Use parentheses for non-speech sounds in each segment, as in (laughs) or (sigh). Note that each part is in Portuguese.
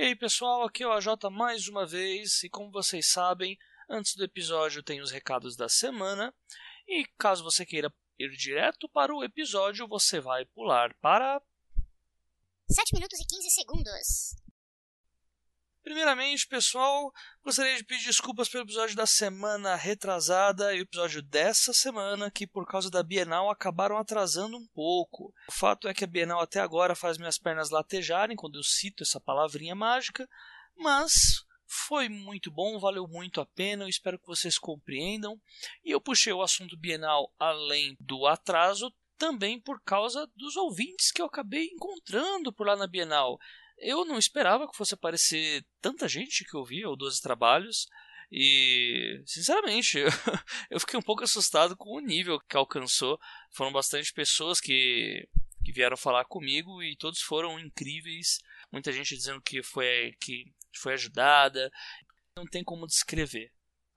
E aí pessoal, aqui é o AJ mais uma vez, e como vocês sabem, antes do episódio tem os recados da semana, e caso você queira ir direto para o episódio, você vai pular para. 7 minutos e 15 segundos. Primeiramente, pessoal, gostaria de pedir desculpas pelo episódio da semana retrasada e o episódio dessa semana, que por causa da Bienal acabaram atrasando um pouco. O fato é que a Bienal até agora faz minhas pernas latejarem quando eu cito essa palavrinha mágica, mas foi muito bom, valeu muito a pena, eu espero que vocês compreendam. E eu puxei o assunto Bienal além do atraso também por causa dos ouvintes que eu acabei encontrando por lá na Bienal. Eu não esperava que fosse aparecer tanta gente que ouvia o 12 Trabalhos. E, sinceramente, (laughs) eu fiquei um pouco assustado com o nível que alcançou. Foram bastante pessoas que, que vieram falar comigo e todos foram incríveis. Muita gente dizendo que foi, que foi ajudada. Não tem como descrever.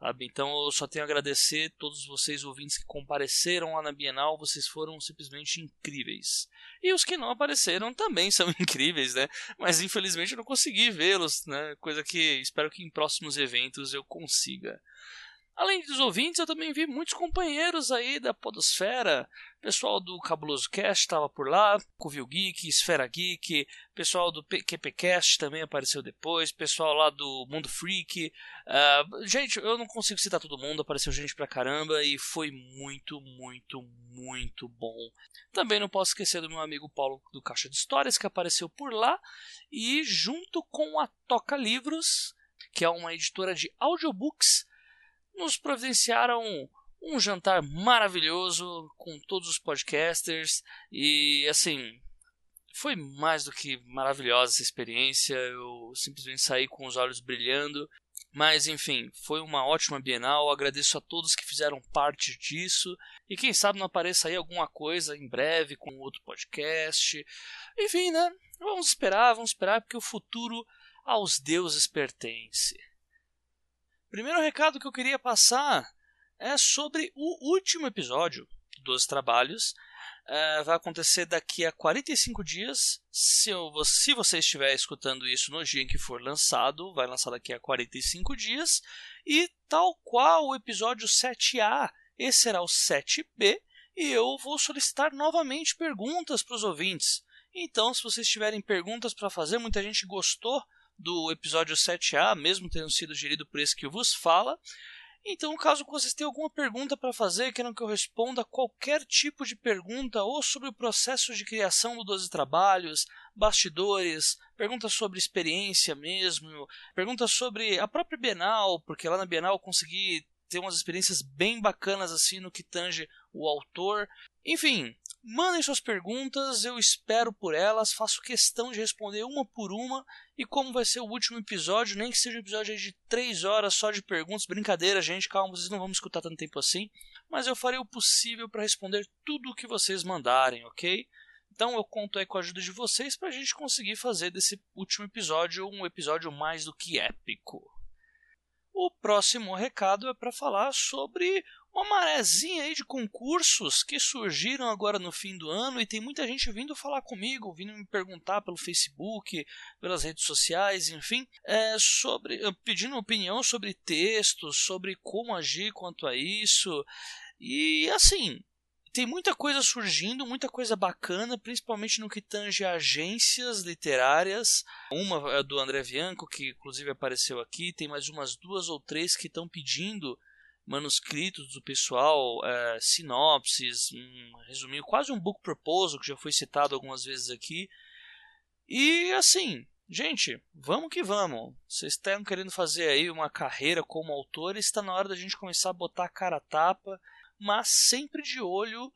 Sabe? Então eu só tenho a agradecer todos vocês ouvintes que compareceram lá na Bienal, vocês foram simplesmente incríveis. E os que não apareceram também são (laughs) incríveis, né? Mas infelizmente eu não consegui vê-los, né? Coisa que espero que em próximos eventos eu consiga. Além dos ouvintes, eu também vi muitos companheiros aí da Podosfera. Pessoal do Cabuloso Cast estava por lá, Covil Geek, Esfera Geek, pessoal do QPcast também apareceu depois, pessoal lá do Mundo Freak. Uh, gente, eu não consigo citar todo mundo, apareceu gente pra caramba e foi muito, muito, muito bom. Também não posso esquecer do meu amigo Paulo do Caixa de Histórias, que apareceu por lá, e junto com a Toca Livros, que é uma editora de audiobooks nos providenciaram um jantar maravilhoso com todos os podcasters e assim foi mais do que maravilhosa essa experiência. Eu simplesmente saí com os olhos brilhando. Mas enfim, foi uma ótima Bienal. Agradeço a todos que fizeram parte disso. E quem sabe não apareça aí alguma coisa em breve com outro podcast. Enfim, né? Vamos esperar, vamos esperar, porque o futuro aos deuses pertence. Primeiro recado que eu queria passar é sobre o último episódio dos trabalhos. É, vai acontecer daqui a 45 dias. Se, eu, se você estiver escutando isso no dia em que for lançado, vai lançar daqui a 45 dias. E tal qual o episódio 7A, esse será o 7B. E eu vou solicitar novamente perguntas para os ouvintes. Então, se vocês tiverem perguntas para fazer, muita gente gostou do episódio 7A, mesmo tendo sido gerido por esse que vos fala. Então, caso vocês tenham alguma pergunta para fazer, queiram que eu responda qualquer tipo de pergunta, ou sobre o processo de criação do 12 Trabalhos, bastidores, perguntas sobre experiência mesmo, perguntas sobre a própria Bienal, porque lá na Bienal eu consegui ter umas experiências bem bacanas assim no que tange o autor. Enfim, Mandem suas perguntas, eu espero por elas, faço questão de responder uma por uma. E como vai ser o último episódio, nem que seja um episódio de 3 horas só de perguntas, brincadeira, gente, calma, vocês não vão me escutar tanto tempo assim. Mas eu farei o possível para responder tudo o que vocês mandarem, ok? Então eu conto aí com a ajuda de vocês para a gente conseguir fazer desse último episódio um episódio mais do que épico. O próximo recado é para falar sobre uma marezinha aí de concursos que surgiram agora no fim do ano e tem muita gente vindo falar comigo, vindo me perguntar pelo Facebook, pelas redes sociais, enfim, é, sobre pedindo opinião sobre textos, sobre como agir quanto a isso. E assim, tem muita coisa surgindo, muita coisa bacana, principalmente no que tange agências literárias. Uma é do André Bianco, que inclusive apareceu aqui, tem mais umas duas ou três que estão pedindo manuscritos do pessoal, é, sinopses, um resuminho, quase um book proposal que já foi citado algumas vezes aqui. E assim, gente, vamos que vamos. Vocês estão querendo fazer aí uma carreira como autor, está na hora da gente começar a botar a cara a tapa, mas sempre de olho,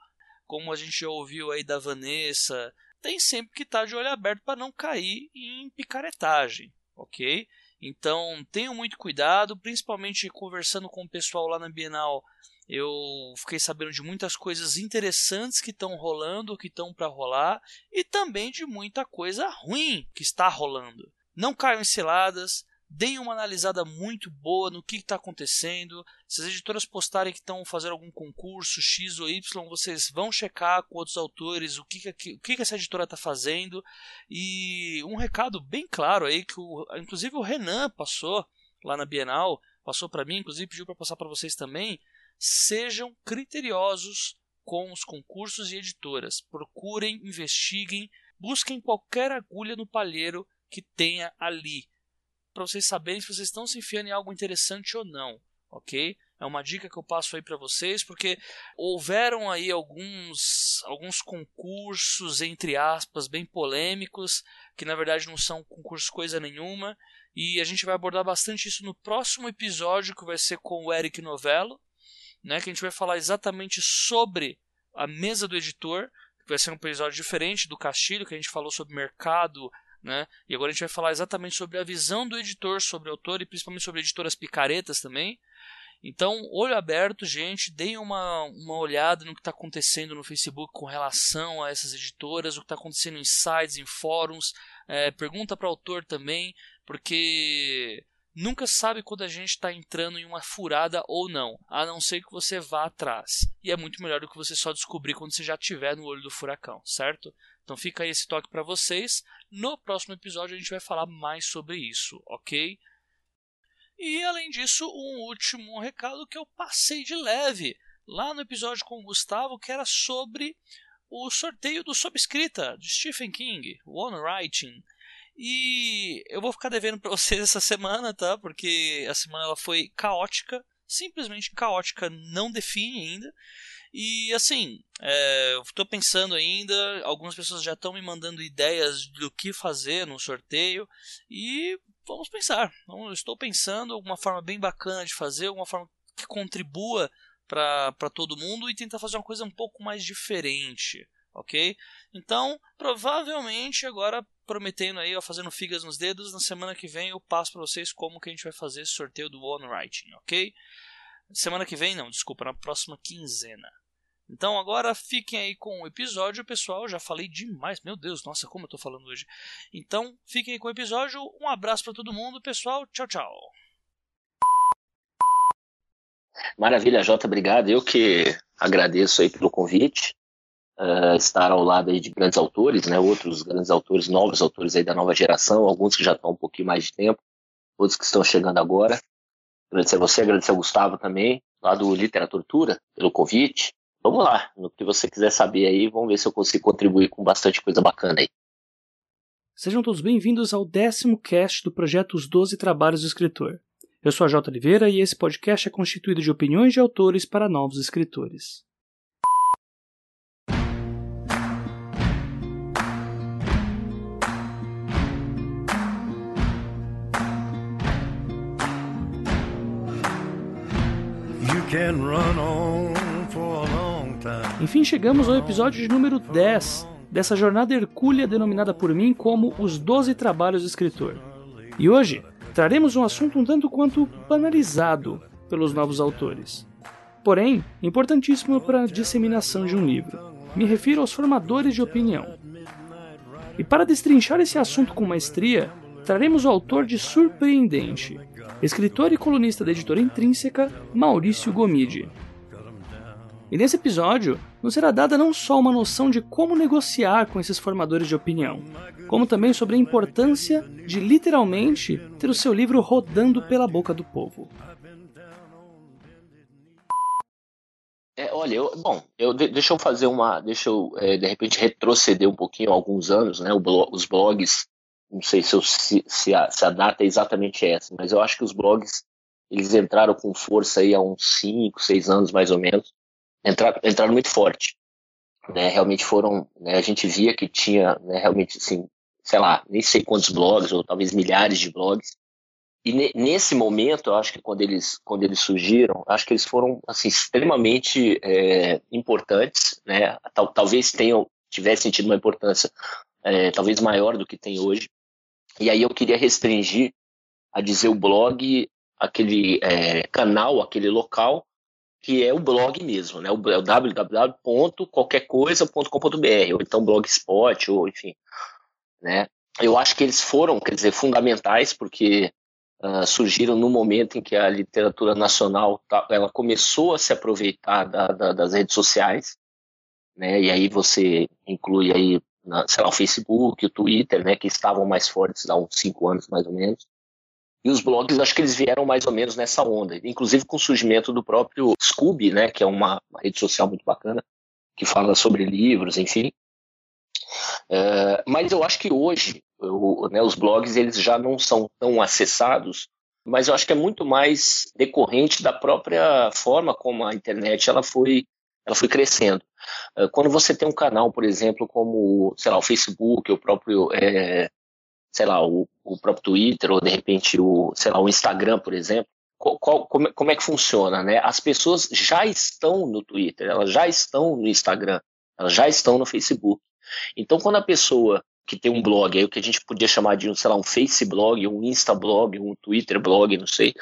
como a gente já ouviu aí da Vanessa, tem sempre que estar tá de olho aberto para não cair em picaretagem, ok? Então tenham muito cuidado, principalmente conversando com o pessoal lá na Bienal. Eu fiquei sabendo de muitas coisas interessantes que estão rolando, que estão para rolar, e também de muita coisa ruim que está rolando. Não caiam em ciladas, deem uma analisada muito boa no que está acontecendo. Se as editoras postarem que estão fazendo algum concurso X ou Y, vocês vão checar com outros autores o que, que, o que, que essa editora está fazendo. E um recado bem claro aí que o, inclusive o Renan passou lá na Bienal, passou para mim, inclusive pediu para passar para vocês também. Sejam criteriosos com os concursos e editoras. Procurem, investiguem, busquem qualquer agulha no palheiro que tenha ali para vocês saberem se vocês estão se enfiando em algo interessante ou não, ok? É uma dica que eu passo aí para vocês, porque houveram aí alguns, alguns concursos, entre aspas, bem polêmicos, que na verdade não são concursos coisa nenhuma, e a gente vai abordar bastante isso no próximo episódio, que vai ser com o Eric Novello, né, que a gente vai falar exatamente sobre a mesa do editor, que vai ser um episódio diferente do Castilho, que a gente falou sobre mercado, né? E agora a gente vai falar exatamente sobre a visão do editor sobre o autor e principalmente sobre editoras picaretas também. Então, olho aberto, gente, deem uma, uma olhada no que está acontecendo no Facebook com relação a essas editoras, o que está acontecendo em sites, em fóruns. É, pergunta para o autor também, porque nunca sabe quando a gente está entrando em uma furada ou não, a não ser que você vá atrás. E é muito melhor do que você só descobrir quando você já estiver no olho do furacão, certo? Então fica aí esse toque para vocês. No próximo episódio a gente vai falar mais sobre isso, ok? E além disso, um último recado que eu passei de leve lá no episódio com o Gustavo, que era sobre o sorteio do Sobscrita de Stephen King, One Writing. E eu vou ficar devendo para (laughs) vocês essa semana, tá? Porque a semana ela foi caótica, simplesmente caótica, não define ainda. E assim, é, eu estou pensando ainda, algumas pessoas já estão me mandando ideias do que fazer no sorteio e vamos pensar. Então, estou pensando alguma forma bem bacana de fazer, alguma forma que contribua para todo mundo e tentar fazer uma coisa um pouco mais diferente, ok? Então, provavelmente agora prometendo aí, ó, fazendo figas nos dedos, na semana que vem eu passo para vocês como que a gente vai fazer esse sorteio do One Writing, ok? Semana que vem, não, desculpa, na próxima quinzena. Então agora fiquem aí com o episódio, pessoal. Já falei demais, meu Deus, nossa, como eu tô falando hoje. Então fiquem aí com o episódio. Um abraço para todo mundo, pessoal. Tchau, tchau. Maravilha, Jota, obrigado. Eu que agradeço aí pelo convite. Uh, estar ao lado aí de grandes autores, né? Outros grandes autores, novos autores aí da nova geração, alguns que já estão um pouquinho mais de tempo, outros que estão chegando agora. Agradecer a você, agradecer ao Gustavo também, lá do Literatura, pelo convite. Vamos lá, no que você quiser saber aí, vamos ver se eu consigo contribuir com bastante coisa bacana aí. Sejam todos bem-vindos ao décimo cast do projeto Os Doze Trabalhos do Escritor. Eu sou a J. Oliveira e esse podcast é constituído de opiniões de autores para novos escritores. You can run on enfim, chegamos ao episódio de número 10 dessa jornada hercúlea denominada por mim como Os Doze Trabalhos do Escritor. E hoje traremos um assunto um tanto quanto banalizado pelos novos autores. Porém, importantíssimo para a disseminação de um livro. Me refiro aos formadores de opinião. E para destrinchar esse assunto com maestria, traremos o autor de Surpreendente, escritor e colunista da editora Intrínseca, Maurício Gomide. E nesse episódio, nos será dada não só uma noção de como negociar com esses formadores de opinião, como também sobre a importância de literalmente ter o seu livro rodando pela boca do povo. É, olha, eu, bom, eu, deixa eu fazer uma, deixa eu é, de repente retroceder um pouquinho alguns anos, né? Os blogs, não sei se, eu, se, se, a, se a data é exatamente essa, mas eu acho que os blogs eles entraram com força aí há uns 5, 6 anos mais ou menos entraram, entraram muito forte. Né, realmente foram, né, a gente via que tinha né, realmente, assim, sei lá, nem sei quantos blogs, ou talvez milhares de blogs. E ne, nesse momento, eu acho que quando eles, quando eles surgiram, acho que eles foram assim, extremamente é, importantes, né, tal, talvez tenham, tivessem tido uma importância é, talvez maior do que tem hoje. E aí eu queria restringir a dizer o blog, aquele é, canal, aquele local que é o blog mesmo, né? O, é o www.qualquercoisa.com.br, ou então blogspot, ou enfim, né? Eu acho que eles foram, quer dizer, fundamentais, porque uh, surgiram no momento em que a literatura nacional tá, ela começou a se aproveitar da, da, das redes sociais, né? E aí você inclui aí, na, sei lá, o Facebook, o Twitter, né? Que estavam mais fortes há uns cinco anos mais ou menos. E os blogs, acho que eles vieram mais ou menos nessa onda, inclusive com o surgimento do próprio Scooby, né? Que é uma, uma rede social muito bacana que fala sobre livros, enfim. É, mas eu acho que hoje eu, né, os blogs eles já não são tão acessados, mas eu acho que é muito mais decorrente da própria forma como a internet ela foi, ela foi crescendo. É, quando você tem um canal, por exemplo, como sei lá o Facebook, o próprio é, sei lá o, o, próprio Twitter ou de repente o sei lá o Instagram, por exemplo, qual, como, como, é que funciona, né? As pessoas já estão no Twitter, elas já estão no Instagram, elas já estão no Facebook. Então, quando a pessoa que tem um blog, aí o que a gente podia chamar de, sei lá, um Facebook, um Instablog, um Twitter blog, não sei,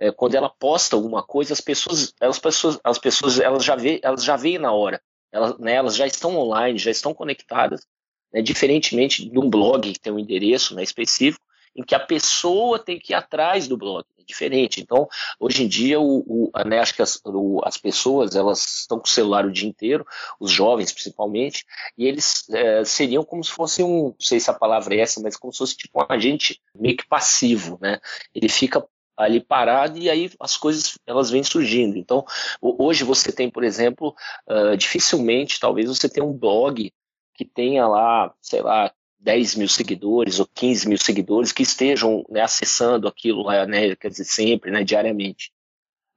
é, quando ela posta alguma coisa, as pessoas, as pessoas, as pessoas, elas já elas já veem na hora, elas, né, elas já estão online, já estão conectadas, né, diferentemente de um blog que tem um endereço né, específico, em que a pessoa tem que ir atrás do blog. É diferente. Então, hoje em dia, o, o né, acho que as, o, as, pessoas elas estão com o celular o dia inteiro, os jovens principalmente, e eles é, seriam como se fosse um, não sei se a palavra é essa, mas como se fosse tipo um agente meio que passivo, né? Ele fica ali parado e aí as coisas elas vêm surgindo. Então, hoje você tem, por exemplo, uh, dificilmente, talvez você tenha um blog que tenha lá, sei lá, 10 mil seguidores ou 15 mil seguidores que estejam né, acessando aquilo, né, quer dizer, sempre, né, diariamente.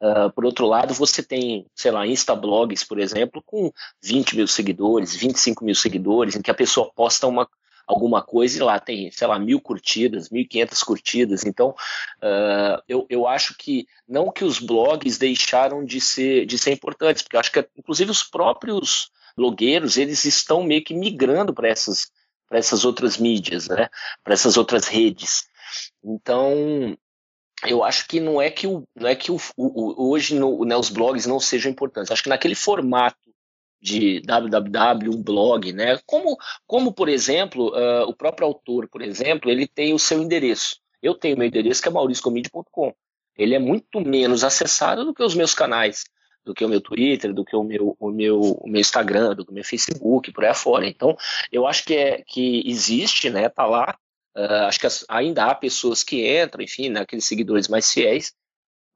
Uh, por outro lado, você tem, sei lá, Instablogs, por exemplo, com 20 mil seguidores, 25 mil seguidores, em que a pessoa posta uma, alguma coisa e lá tem, sei lá, mil curtidas, 1.500 curtidas. Então, uh, eu, eu acho que não que os blogs deixaram de ser, de ser importantes, porque eu acho que, inclusive, os próprios blogueiros, eles estão meio que migrando para essas essas outras mídias, né? Para essas outras redes. Então, eu acho que não é que, o, não é que o, o hoje no, né, os blogs não sejam importantes. Acho que naquele formato de www, um blog, né? Como, como por exemplo, uh, o próprio autor, por exemplo, ele tem o seu endereço. Eu tenho meu endereço que é mauriciocomid.com. Ele é muito menos acessado do que os meus canais do que o meu Twitter, do que o meu, o meu, o meu Instagram, do que o meu Facebook, por aí afora. Então, eu acho que, é, que existe, né, tá lá, uh, acho que as, ainda há pessoas que entram, enfim, né, aqueles seguidores mais fiéis,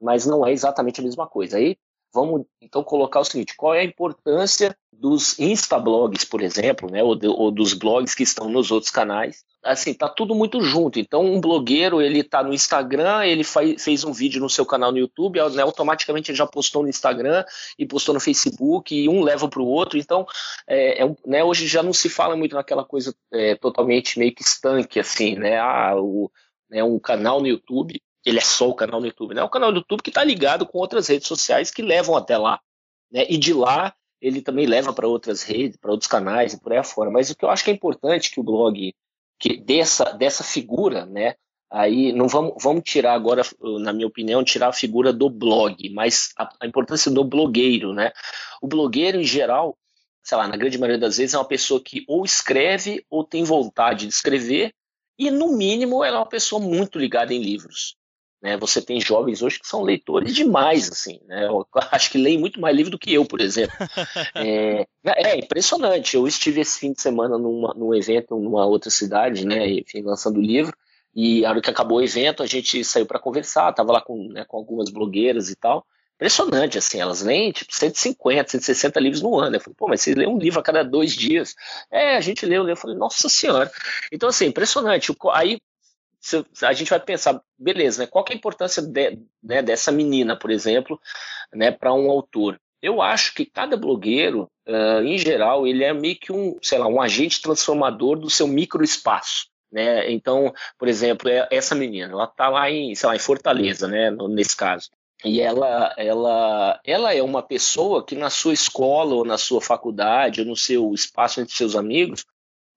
mas não é exatamente a mesma coisa. Aí, vamos então colocar o seguinte, qual é a importância dos instablogs, por exemplo, né, ou, de, ou, dos blogs que estão nos outros canais. Assim, tá tudo muito junto. Então, um blogueiro, ele tá no Instagram, ele faz, fez um vídeo no seu canal no YouTube, né, automaticamente ele já postou no Instagram e postou no Facebook, e um leva para o outro. Então, é, é, né, hoje já não se fala muito naquela coisa é, totalmente meio que estanque, assim, né, ah, o, né, um canal no YouTube, ele é só o canal no YouTube, né, é um canal no YouTube que está ligado com outras redes sociais que levam até lá. Né, e de lá ele também leva para outras redes, para outros canais e por aí afora. Mas o que eu acho que é importante que o blog, que dessa, dessa figura, né? Aí não vamos, vamos tirar agora, na minha opinião, tirar a figura do blog, mas a, a importância do blogueiro, né? O blogueiro, em geral, sei lá, na grande maioria das vezes, é uma pessoa que ou escreve ou tem vontade de escrever, e no mínimo ela é uma pessoa muito ligada em livros. Né? Você tem jovens hoje que são leitores demais, assim, né? Eu (laughs) acho que leem muito mais livro do que eu, por exemplo. (laughs) é, é, impressionante. Eu estive esse fim de semana numa, num evento numa outra cidade, né? Enfim, lançando livro. E a hora que acabou o evento, a gente saiu para conversar. Tava lá com, né, com algumas blogueiras e tal. Impressionante, assim, elas leem tipo 150, 160 livros no ano. Eu falei, pô, mas você lê um livro a cada dois dias. É, a gente lê, eu, lê. eu falei, nossa senhora. Então, assim, impressionante. Aí a gente vai pensar, beleza, né, qual é a importância de, né, dessa menina, por exemplo, né, para um autor? Eu acho que cada blogueiro, uh, em geral, ele é meio que um, sei lá, um agente transformador do seu microespaço. Né? Então, por exemplo, é, essa menina, ela está lá em, sei lá, em Fortaleza, né, nesse caso. E ela, ela, ela é uma pessoa que na sua escola ou na sua faculdade ou no seu espaço entre seus amigos,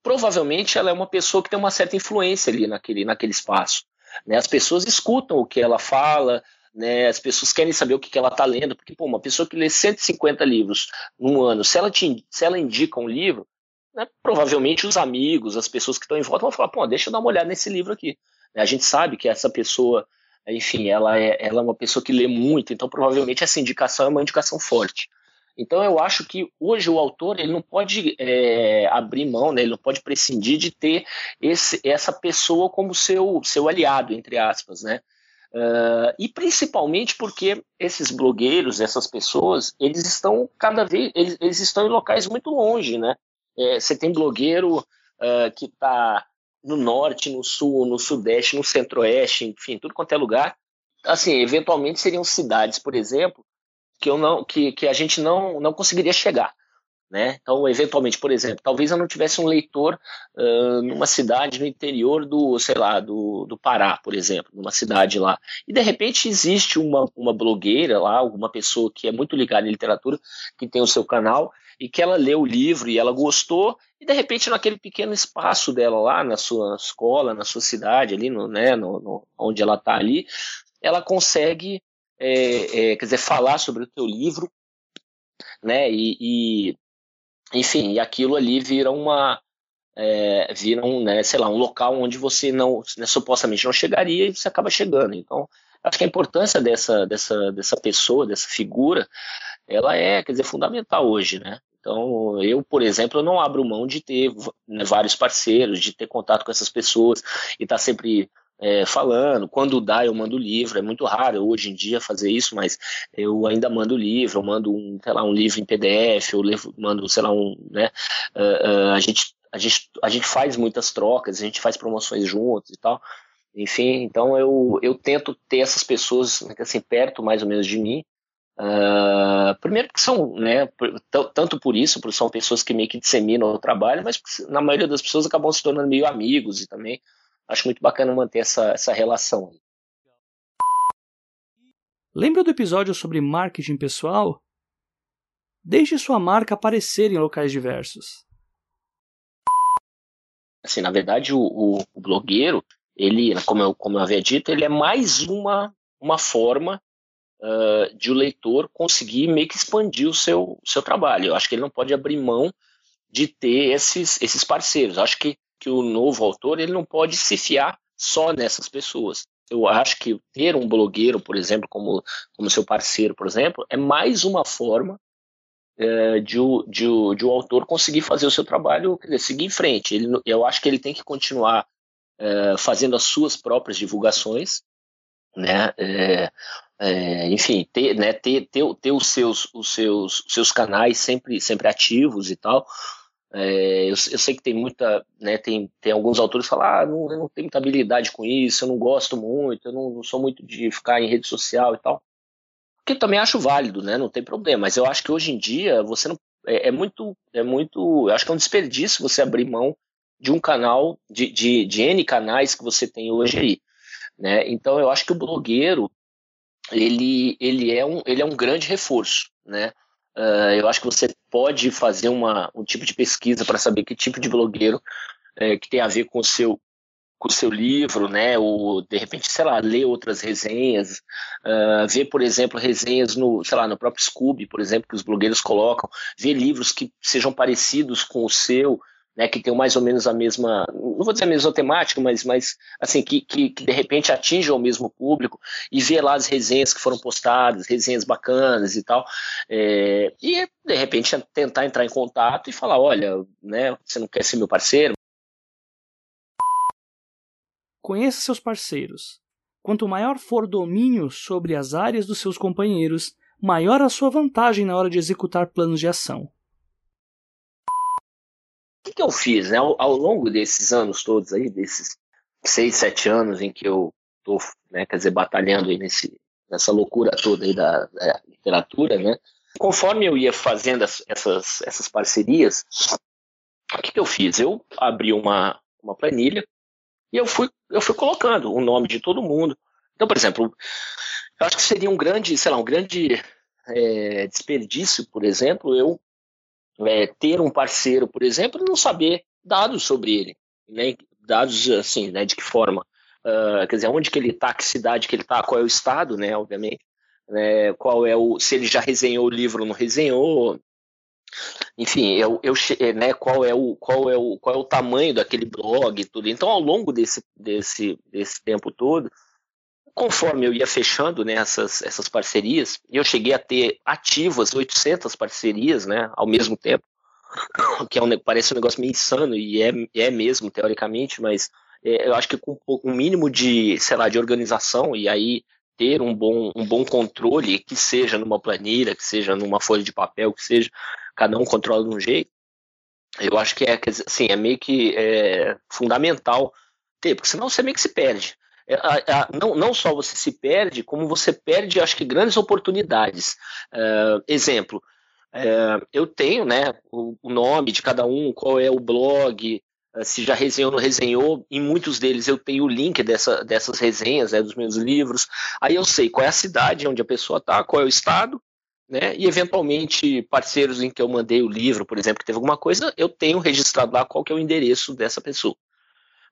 provavelmente ela é uma pessoa que tem uma certa influência ali naquele, naquele espaço. Né? As pessoas escutam o que ela fala, né? as pessoas querem saber o que, que ela está lendo, porque pô, uma pessoa que lê 150 livros num ano, se ela, te, se ela indica um livro, né, provavelmente os amigos, as pessoas que estão em volta vão falar, pô, deixa eu dar uma olhada nesse livro aqui. A gente sabe que essa pessoa enfim, ela é, ela é uma pessoa que lê muito, então provavelmente essa indicação é uma indicação forte. Então eu acho que hoje o autor ele não pode é, abrir mão, né, ele não pode prescindir de ter esse, essa pessoa como seu, seu aliado, entre aspas, né? Uh, e principalmente porque esses blogueiros, essas pessoas, eles estão cada vez, eles, eles estão em locais muito longe, né? É, você tem blogueiro uh, que está no norte, no sul, no sudeste, no centro-oeste, enfim, tudo quanto é lugar. Assim, eventualmente seriam cidades, por exemplo, que eu não, que, que a gente não, não conseguiria chegar. Né? Então, eventualmente, por exemplo, talvez eu não tivesse um leitor uh, numa cidade no interior do, sei lá, do, do Pará, por exemplo, numa cidade lá. E de repente existe uma, uma blogueira lá, alguma pessoa que é muito ligada em literatura, que tem o seu canal e que ela leu o livro e ela gostou, e de repente naquele pequeno espaço dela lá, na sua escola, na sua cidade, ali, no, né, no, no onde ela está ali, ela consegue, é, é, quer dizer, falar sobre o teu livro, né, e, e enfim, e aquilo ali vira uma, é, vira um, né, sei lá, um local onde você não, né, supostamente não chegaria e você acaba chegando. Então, acho que a importância dessa, dessa, dessa pessoa, dessa figura, ela é, quer dizer, fundamental hoje, né? Então, eu, por exemplo, não abro mão de ter né, vários parceiros, de ter contato com essas pessoas e estar tá sempre é, falando. Quando dá, eu mando livro. É muito raro hoje em dia fazer isso, mas eu ainda mando livro. Eu mando um, sei lá, um livro em PDF. Eu levo, mando, sei lá, um, né? Uh, uh, a gente a gente, a gente faz muitas trocas, a gente faz promoções juntos e tal. Enfim, então eu, eu tento ter essas pessoas assim, perto mais ou menos de mim, Uh, primeiro que são, né, tanto por isso, porque são pessoas que meio que disseminam o trabalho, mas na maioria das pessoas acabam se tornando meio amigos e também acho muito bacana manter essa, essa relação. Lembra do episódio sobre marketing pessoal? Deixe sua marca aparecer em locais diversos. Assim, na verdade, o, o, o blogueiro, ele, como eu, como eu havia dito, ele é mais uma, uma forma uh, de o leitor conseguir meio que expandir o seu, seu trabalho. Eu acho que ele não pode abrir mão de ter esses, esses parceiros. Eu acho que, que o novo autor ele não pode se fiar só nessas pessoas. Eu acho que ter um blogueiro, por exemplo, como, como seu parceiro, por exemplo, é mais uma forma uh, de, o, de, o, de o autor conseguir fazer o seu trabalho, dizer, seguir em frente. Ele, eu acho que ele tem que continuar uh, fazendo as suas próprias divulgações, né? É, é, enfim, ter, né, ter, ter, ter os, seus, os seus, os seus canais sempre, sempre ativos e tal. É, eu, eu, sei que tem muita, né, tem, tem alguns autores que falam, ah, não, eu não tenho muita habilidade com isso, eu não gosto muito, eu não, não sou muito de ficar em rede social e tal. Que também acho válido, né, não tem problema, mas eu acho que hoje em dia você não, é, é muito, é muito, eu acho que é um desperdício você abrir mão de um canal, de, de, de N canais que você tem hoje aí. Né? Então eu acho que o blogueiro ele, ele, é, um, ele é um grande reforço. Né? Uh, eu acho que você pode fazer uma, um tipo de pesquisa para saber que tipo de blogueiro é, que tem a ver com o seu com o seu livro, né, ou de repente, sei lá, ler outras resenhas, uh, ver, por exemplo, resenhas no, sei lá, no próprio Scooby, por exemplo, que os blogueiros colocam, ver livros que sejam parecidos com o seu, né, que tem mais ou menos a mesma, não vou dizer a mesma temática, mas, mas assim, que, que, que de repente atinjam o mesmo público e ver lá as resenhas que foram postadas, resenhas bacanas e tal, é, e de repente tentar entrar em contato e falar, olha, né, você não quer ser meu parceiro? Conheça seus parceiros. Quanto maior for o domínio sobre as áreas dos seus companheiros, maior a sua vantagem na hora de executar planos de ação que, que eu fiz né? ao, ao, longo desses anos todos aí, desses seis, sete anos em que eu estou, né, quer dizer, batalhando aí nesse, nessa loucura toda aí da, da literatura, né? Conforme eu ia fazendo as, essas, essas parcerias, o que, que eu fiz? Eu abri uma, uma planilha e eu fui, eu fui colocando o nome de todo mundo. Então, por exemplo, eu acho que seria um grande, sei lá, um grande é, desperdício, por exemplo, eu é, ter um parceiro, por exemplo, e não saber dados sobre ele, né? dados assim, né? de que forma, uh, quer dizer, onde que ele está, que cidade que ele está, qual é o estado, né? obviamente, né? qual é o, se ele já resenhou o livro ou não resenhou, enfim, eu, eu, né, qual é o qual é o qual é o tamanho daquele blog e tudo. Então, ao longo desse desse desse tempo todo, conforme eu ia fechando né, essas, essas parcerias, eu cheguei a ter ativas 800 parcerias né, ao mesmo tempo, (coughs) que é um, parece um negócio meio insano, e é, é mesmo, teoricamente, mas é, eu acho que com um mínimo de, sei lá, de organização, e aí ter um bom, um bom controle, que seja numa planilha, que seja numa folha de papel, que seja, cada um controla de um jeito, eu acho que é, assim, é meio que é, fundamental ter, porque senão você meio que se perde. É, não, não só você se perde, como você perde, acho que, grandes oportunidades. Uh, exemplo, uh, eu tenho né, o, o, nome de cada um, qual é o blog, uh, se já resenhou ou não resenhou, em muitos deles eu tenho o link dessa, dessas resenhas, né, dos meus livros, aí eu sei qual é a cidade onde a pessoa está, qual é o estado, né, e eventualmente parceiros em que eu mandei o livro, por exemplo, que teve alguma coisa, eu tenho registrado lá qual que é o endereço dessa pessoa.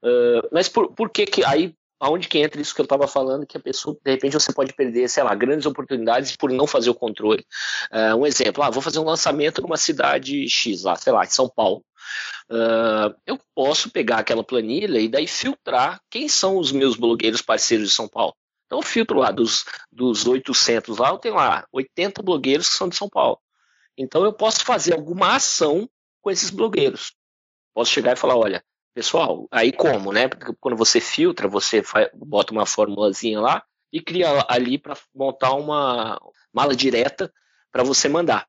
Uh, mas por, por que que aí aonde que entra isso que eu estava falando, que a pessoa, de repente, você pode perder, sei lá, grandes oportunidades por não fazer o controle. Uh, um exemplo, ah, vou fazer um lançamento numa cidade X, lá, sei lá, em São Paulo. Uh, eu posso pegar aquela planilha e daí filtrar quem são os meus blogueiros parceiros de São Paulo. Então eu filtro lá dos, dos 800 lá, eu tenho lá 80 blogueiros que são de São Paulo. Então eu posso fazer alguma ação com esses blogueiros. Posso chegar e falar, olha, Pessoal, aí como, né? Porque quando você filtra, você bota uma formulazinha lá e cria ali para montar uma mala direta para você mandar.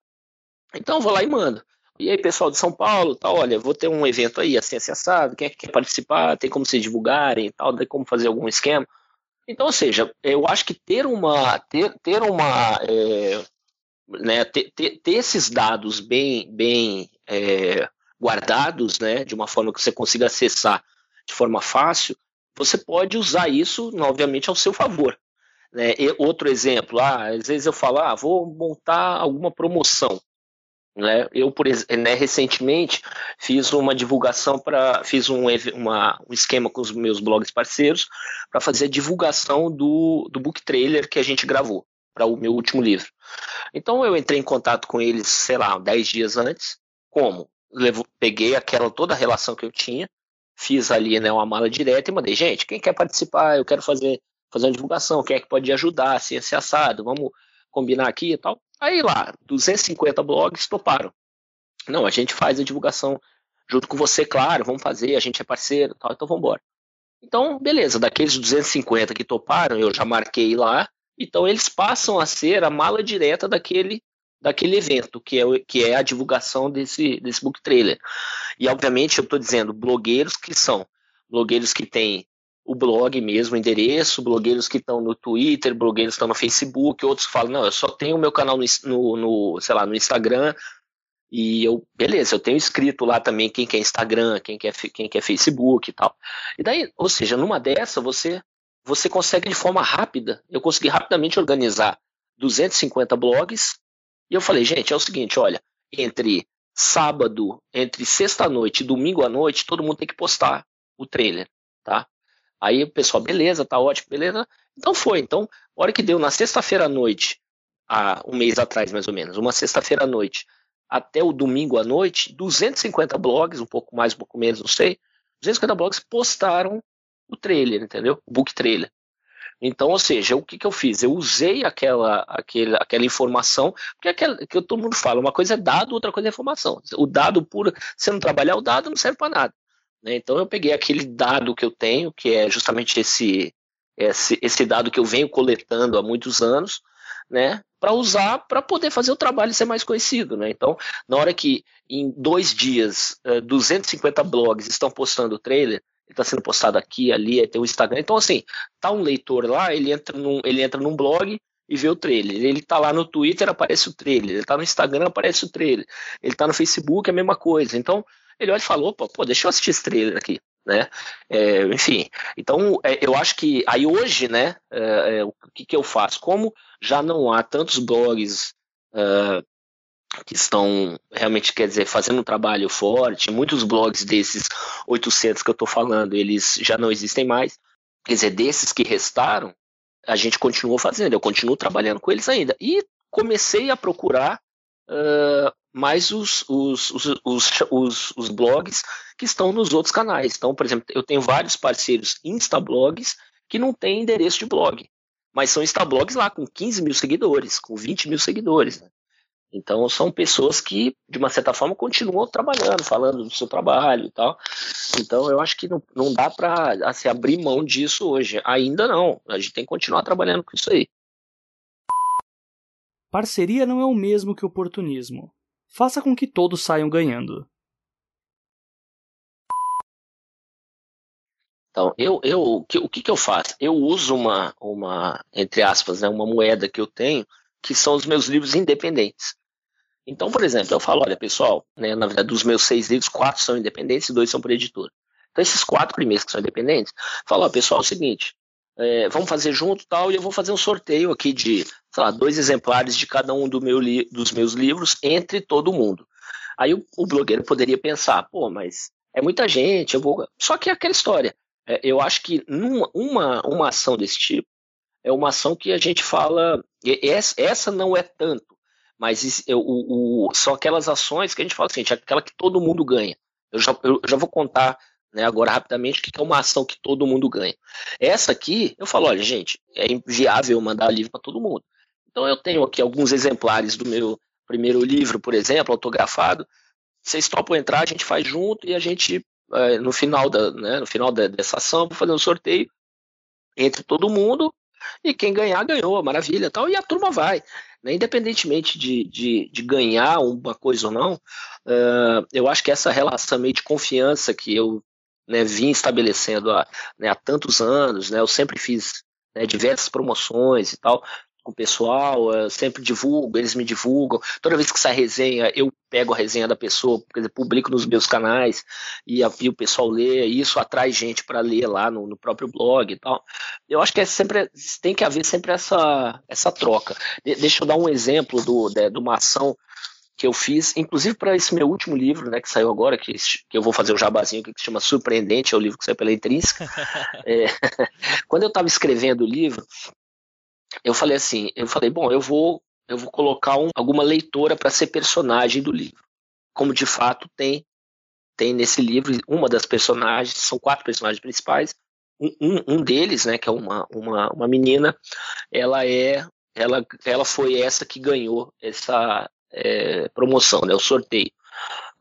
Então eu vou lá e mando. E aí, pessoal de São Paulo, tá, olha, vou ter um evento aí, assim, assim, assado, quem é que quer participar, tem como se divulgarem e tal, tem como fazer algum esquema. Então, ou seja, eu acho que ter uma, ter, ter uma, é, né, ter, ter, ter, esses dados bem, bem é, guardados, né, de uma forma que você consiga acessar de forma fácil, você pode usar isso, obviamente, ao seu favor. Né? E outro exemplo, ah, às vezes eu falo, ah, vou montar alguma promoção. Né? Eu, por né, recentemente, fiz uma divulgação para. fiz um, uma, um esquema com os meus blogs parceiros para fazer a divulgação do, do book trailer que a gente gravou para o meu último livro. Então eu entrei em contato com eles, sei lá, 10 dias antes. Como? Levo, peguei aquela toda a relação que eu tinha, fiz ali né, uma mala direta e mandei, gente, quem quer participar, eu quero fazer, fazer uma divulgação, quem é que pode ajudar, assim, esse assado, vamos combinar aqui e tal. Aí lá, 250 blogs toparam. Não, a gente faz a divulgação junto com você, claro, vamos fazer, a gente é parceiro tal, então vamos embora. Então, beleza, daqueles 250 que toparam, eu já marquei lá, então eles passam a ser a mala direta daquele daquele evento, que é, que é a divulgação desse, desse book trailer. E, obviamente, eu estou dizendo blogueiros que são blogueiros que têm o blog mesmo, o endereço, blogueiros que estão no Twitter, blogueiros que estão no Facebook, outros falam, não, eu só tenho o meu canal no, no, no, sei lá, no Instagram, e eu, beleza, eu tenho escrito lá também quem quer Instagram, quem quer, quem quer Facebook e tal. E daí, ou seja, numa dessa, você, você consegue de forma rápida, eu consegui rapidamente organizar 250 blogs e eu falei, gente, é o seguinte, olha, entre sábado, entre sexta-noite e domingo à noite, todo mundo tem que postar o trailer, tá? Aí o pessoal, beleza, tá ótimo, beleza. Então foi. Então, a hora que deu na sexta-feira à noite, há um mês atrás mais ou menos, uma sexta-feira à noite, até o domingo à noite, 250 blogs, um pouco mais, um pouco menos, não sei, 250 blogs postaram o trailer, entendeu? O book trailer. Então, ou seja, o que, que eu fiz? Eu usei aquela, aquele, aquela informação, porque aquela, que todo mundo fala, uma coisa é dado, outra coisa é informação. O dado puro, se não trabalhar o dado, não serve para nada. Né? Então eu peguei aquele dado que eu tenho, que é justamente esse, esse, esse dado que eu venho coletando há muitos anos, né, para usar para poder fazer o trabalho ser mais conhecido. Né? Então, na hora que em dois dias 250 eh, blogs estão postando o trailer, está sendo postado aqui, ali, tem o Instagram. Então, assim, tá um leitor lá, ele entra num, ele entra num blog e vê o trailer. Ele tá lá no Twitter, aparece o trailer. Ele tá no Instagram, aparece o trailer. Ele tá no Facebook, é a mesma coisa. Então, ele olha e fala, opa, pô, deixa eu assistir esse trailer aqui. Né? É, enfim, então é, eu acho que aí hoje, né, é, é o que, que eu faço? Como já não há tantos blogs uh, que estão realmente, quer dizer, fazendo um trabalho forte. Muitos blogs desses 800 que eu estou falando, eles já não existem mais. Quer dizer, desses que restaram, a gente continuou fazendo, eu continuo trabalhando com eles ainda. E comecei a procurar uh, mais os, os, os, os, blogs que estão nos outros canais. Então, por exemplo, eu tenho vários parceiros Instablogs que não têm endereço de blog. mas são instablogs lá com 15 mil seguidores, com 20 mil seguidores. Né? Então são pessoas que, de uma certa forma, continuam trabalhando, falando do seu trabalho e tal. Então eu acho que não, não dá para assim, abrir mão disso hoje. Ainda não. A gente tem que continuar trabalhando com isso aí. Parceria não é o mesmo que oportunismo. Faça com que todos saiam ganhando. Então, eu, eu, o, que, o que, que eu faço? Eu uso uma, uma, entre aspas, né, uma moeda que eu tenho, que são os meus livros independentes. Então, por exemplo, eu falo, olha, pessoal, né, na verdade, dos meus seis livros, quatro são independentes e dois são por editora. Então, esses quatro primeiros que são independentes, falo, ó, pessoal, é o seguinte, é, vamos fazer junto tal, e eu vou fazer um sorteio aqui de, sei lá, dois exemplares de cada um do meu dos meus livros entre todo mundo. Aí o, o, blogueiro poderia pensar, pô, mas é muita gente, eu vou. Só que é aquela história. É, eu acho que numa, uma, uma ação desse tipo é uma ação que a gente fala. Essa não é tanto mas o, o, são aquelas ações que a gente fala assim, aquela que todo mundo ganha. Eu já, eu já vou contar né, agora rapidamente o que é uma ação que todo mundo ganha. Essa aqui, eu falo, olha, gente, é inviável mandar livro para todo mundo. Então eu tenho aqui alguns exemplares do meu primeiro livro, por exemplo, autografado. Vocês topam entrar, a gente faz junto e a gente, é, no final, da, né, no final dessa ação, vou fazer um sorteio entre todo mundo e quem ganhar, ganhou, maravilha tal, e a turma vai. Né? Independentemente de, de, de, ganhar uma coisa ou não, uh, eu acho que essa relação meio de confiança que eu né, vim estabelecendo há, né, há tantos anos, né, eu sempre fiz né, diversas promoções e tal, com o pessoal, eu sempre divulgo, eles me divulgam. Toda vez que sai resenha, eu pego a resenha da pessoa, quer dizer, publico nos meus canais e, a, e o pessoal lê, e isso atrai gente para ler lá no, no, próprio blog e tal. Eu acho que é sempre tem que haver sempre essa, essa troca. De, deixa eu dar um exemplo do, de, de uma ação que eu fiz, inclusive para esse meu último livro, né, que saiu agora, que, que eu vou fazer o um jabazinho, que se chama Surpreendente, é o livro que saiu pela Intrínseca. (laughs) é, (laughs) quando eu estava escrevendo o livro, eu falei assim, eu falei, bom, eu vou eu vou colocar um, alguma leitora para ser personagem do livro. Como de fato tem tem nesse livro uma das personagens, são quatro personagens principais. Um, um, um deles, né, que é uma, uma, uma menina, ela é ela, ela foi essa que ganhou essa é, promoção, né, o sorteio.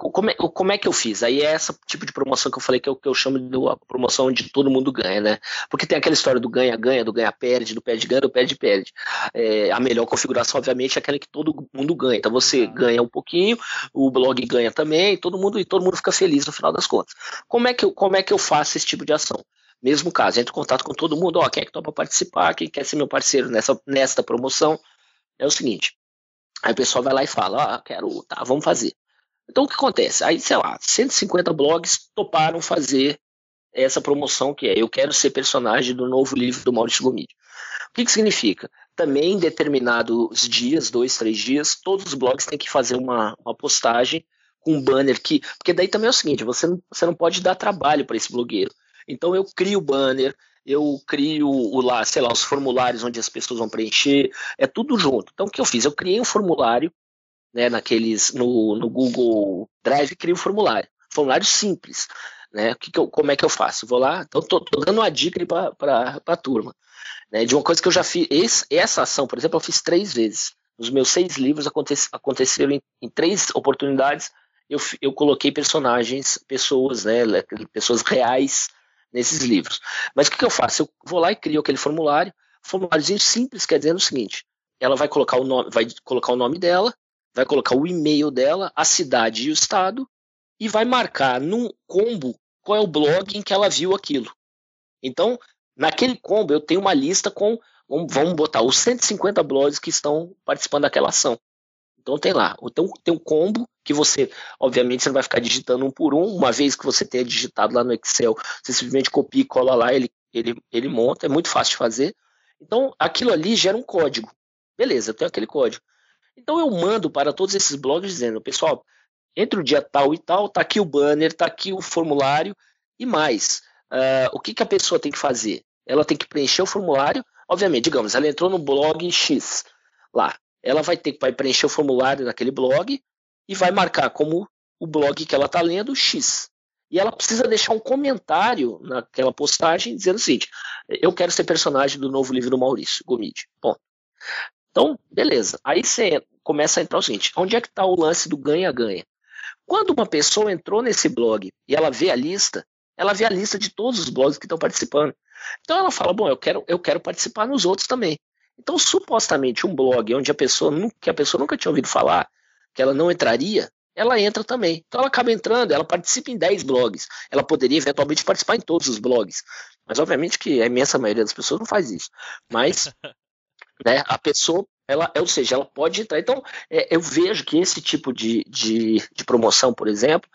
Como é, como é que eu fiz? Aí é esse tipo de promoção que eu falei que é o que eu chamo de promoção onde todo mundo ganha, né? Porque tem aquela história do ganha-ganha, do ganha-perde, do perde-ganha, do perde-perde. É, a melhor configuração, obviamente, é aquela que todo mundo ganha. Então você ganha um pouquinho, o blog ganha também, todo mundo e todo mundo fica feliz no final das contas. Como é que eu, como é que eu faço esse tipo de ação? Mesmo caso, entro em contato com todo mundo, ó, quem é que topa participar, quem quer ser meu parceiro nessa, nesta promoção. É o seguinte, aí o pessoal vai lá e fala, ó, quero, tá, vamos fazer. Então o que acontece? Aí, sei lá, 150 blogs toparam fazer essa promoção que é Eu Quero Ser Personagem do novo livro do Maurício Gomide. O que, que significa? Também em determinados dias, dois, três dias, todos os blogs têm que fazer uma, uma postagem com um banner que. Porque daí também é o seguinte: você não, você não pode dar trabalho para esse blogueiro. Então eu crio o banner, eu crio o lá, sei lá, os formulários onde as pessoas vão preencher, é tudo junto. Então o que eu fiz? Eu criei um formulário né, naqueles no, no Google Drive cria um formulário, formulário simples, né? Que que eu, como é que eu faço? Vou lá, então tô, tô dando uma dica para a turma, né? De uma coisa que eu já fiz, esse, essa ação, por exemplo, eu fiz três vezes. Os meus seis livros acontece, aconteceram em, em três oportunidades. Eu, eu coloquei personagens, pessoas, né, pessoas reais nesses livros. Mas o que, que eu faço? Eu vou lá e crio aquele formulário, formuláriozinho simples, quer dizer o seguinte: ela vai colocar o nome, vai colocar o nome dela, vai colocar o e-mail dela, a cidade e o estado, e vai marcar num combo qual é o blog em que ela viu aquilo. Então, naquele combo, eu tenho uma lista com, vamos botar, os 150 blogs que estão participando daquela ação. Então tem lá, então tem um combo que você, obviamente, você não vai ficar digitando um por um, uma vez que você tenha digitado lá no Excel, você simplesmente copia e cola lá, ele, ele, ele monta, é muito fácil de fazer. Então aquilo ali gera um código. Beleza, eu tenho aquele código. Então eu mando para todos esses blogs dizendo, pessoal, entre o dia tal e tal, tá aqui o banner, tá aqui o formulário e mais. Uh, o que, que a pessoa tem que fazer? Ela tem que preencher o formulário. Obviamente, digamos, ela entrou no blog X lá. Ela vai ter que preencher o formulário naquele blog e vai marcar como o blog que ela está lendo X. e ela precisa deixar um comentário naquela postagem dizendo o seguinte: eu quero ser personagem do novo livro do Maurício Gomide. Bom, então, beleza. Aí você começa a entrar o seguinte: onde é que está o lance do ganha-ganha? Quando uma pessoa entrou nesse blog e ela vê a lista, ela vê a lista de todos os blogs que estão participando. Então ela fala: bom, eu quero, eu quero participar nos outros também. Então, supostamente, um blog onde a pessoa, que a pessoa nunca tinha ouvido falar, que ela não entraria, ela entra também. Então ela acaba entrando, ela participa em 10 blogs. Ela poderia eventualmente participar em todos os blogs. Mas obviamente que a imensa maioria das pessoas não faz isso. Mas (laughs) né, a pessoa, ela, ou seja, ela pode entrar. Então, é, eu vejo que esse tipo de, de, de promoção, por exemplo,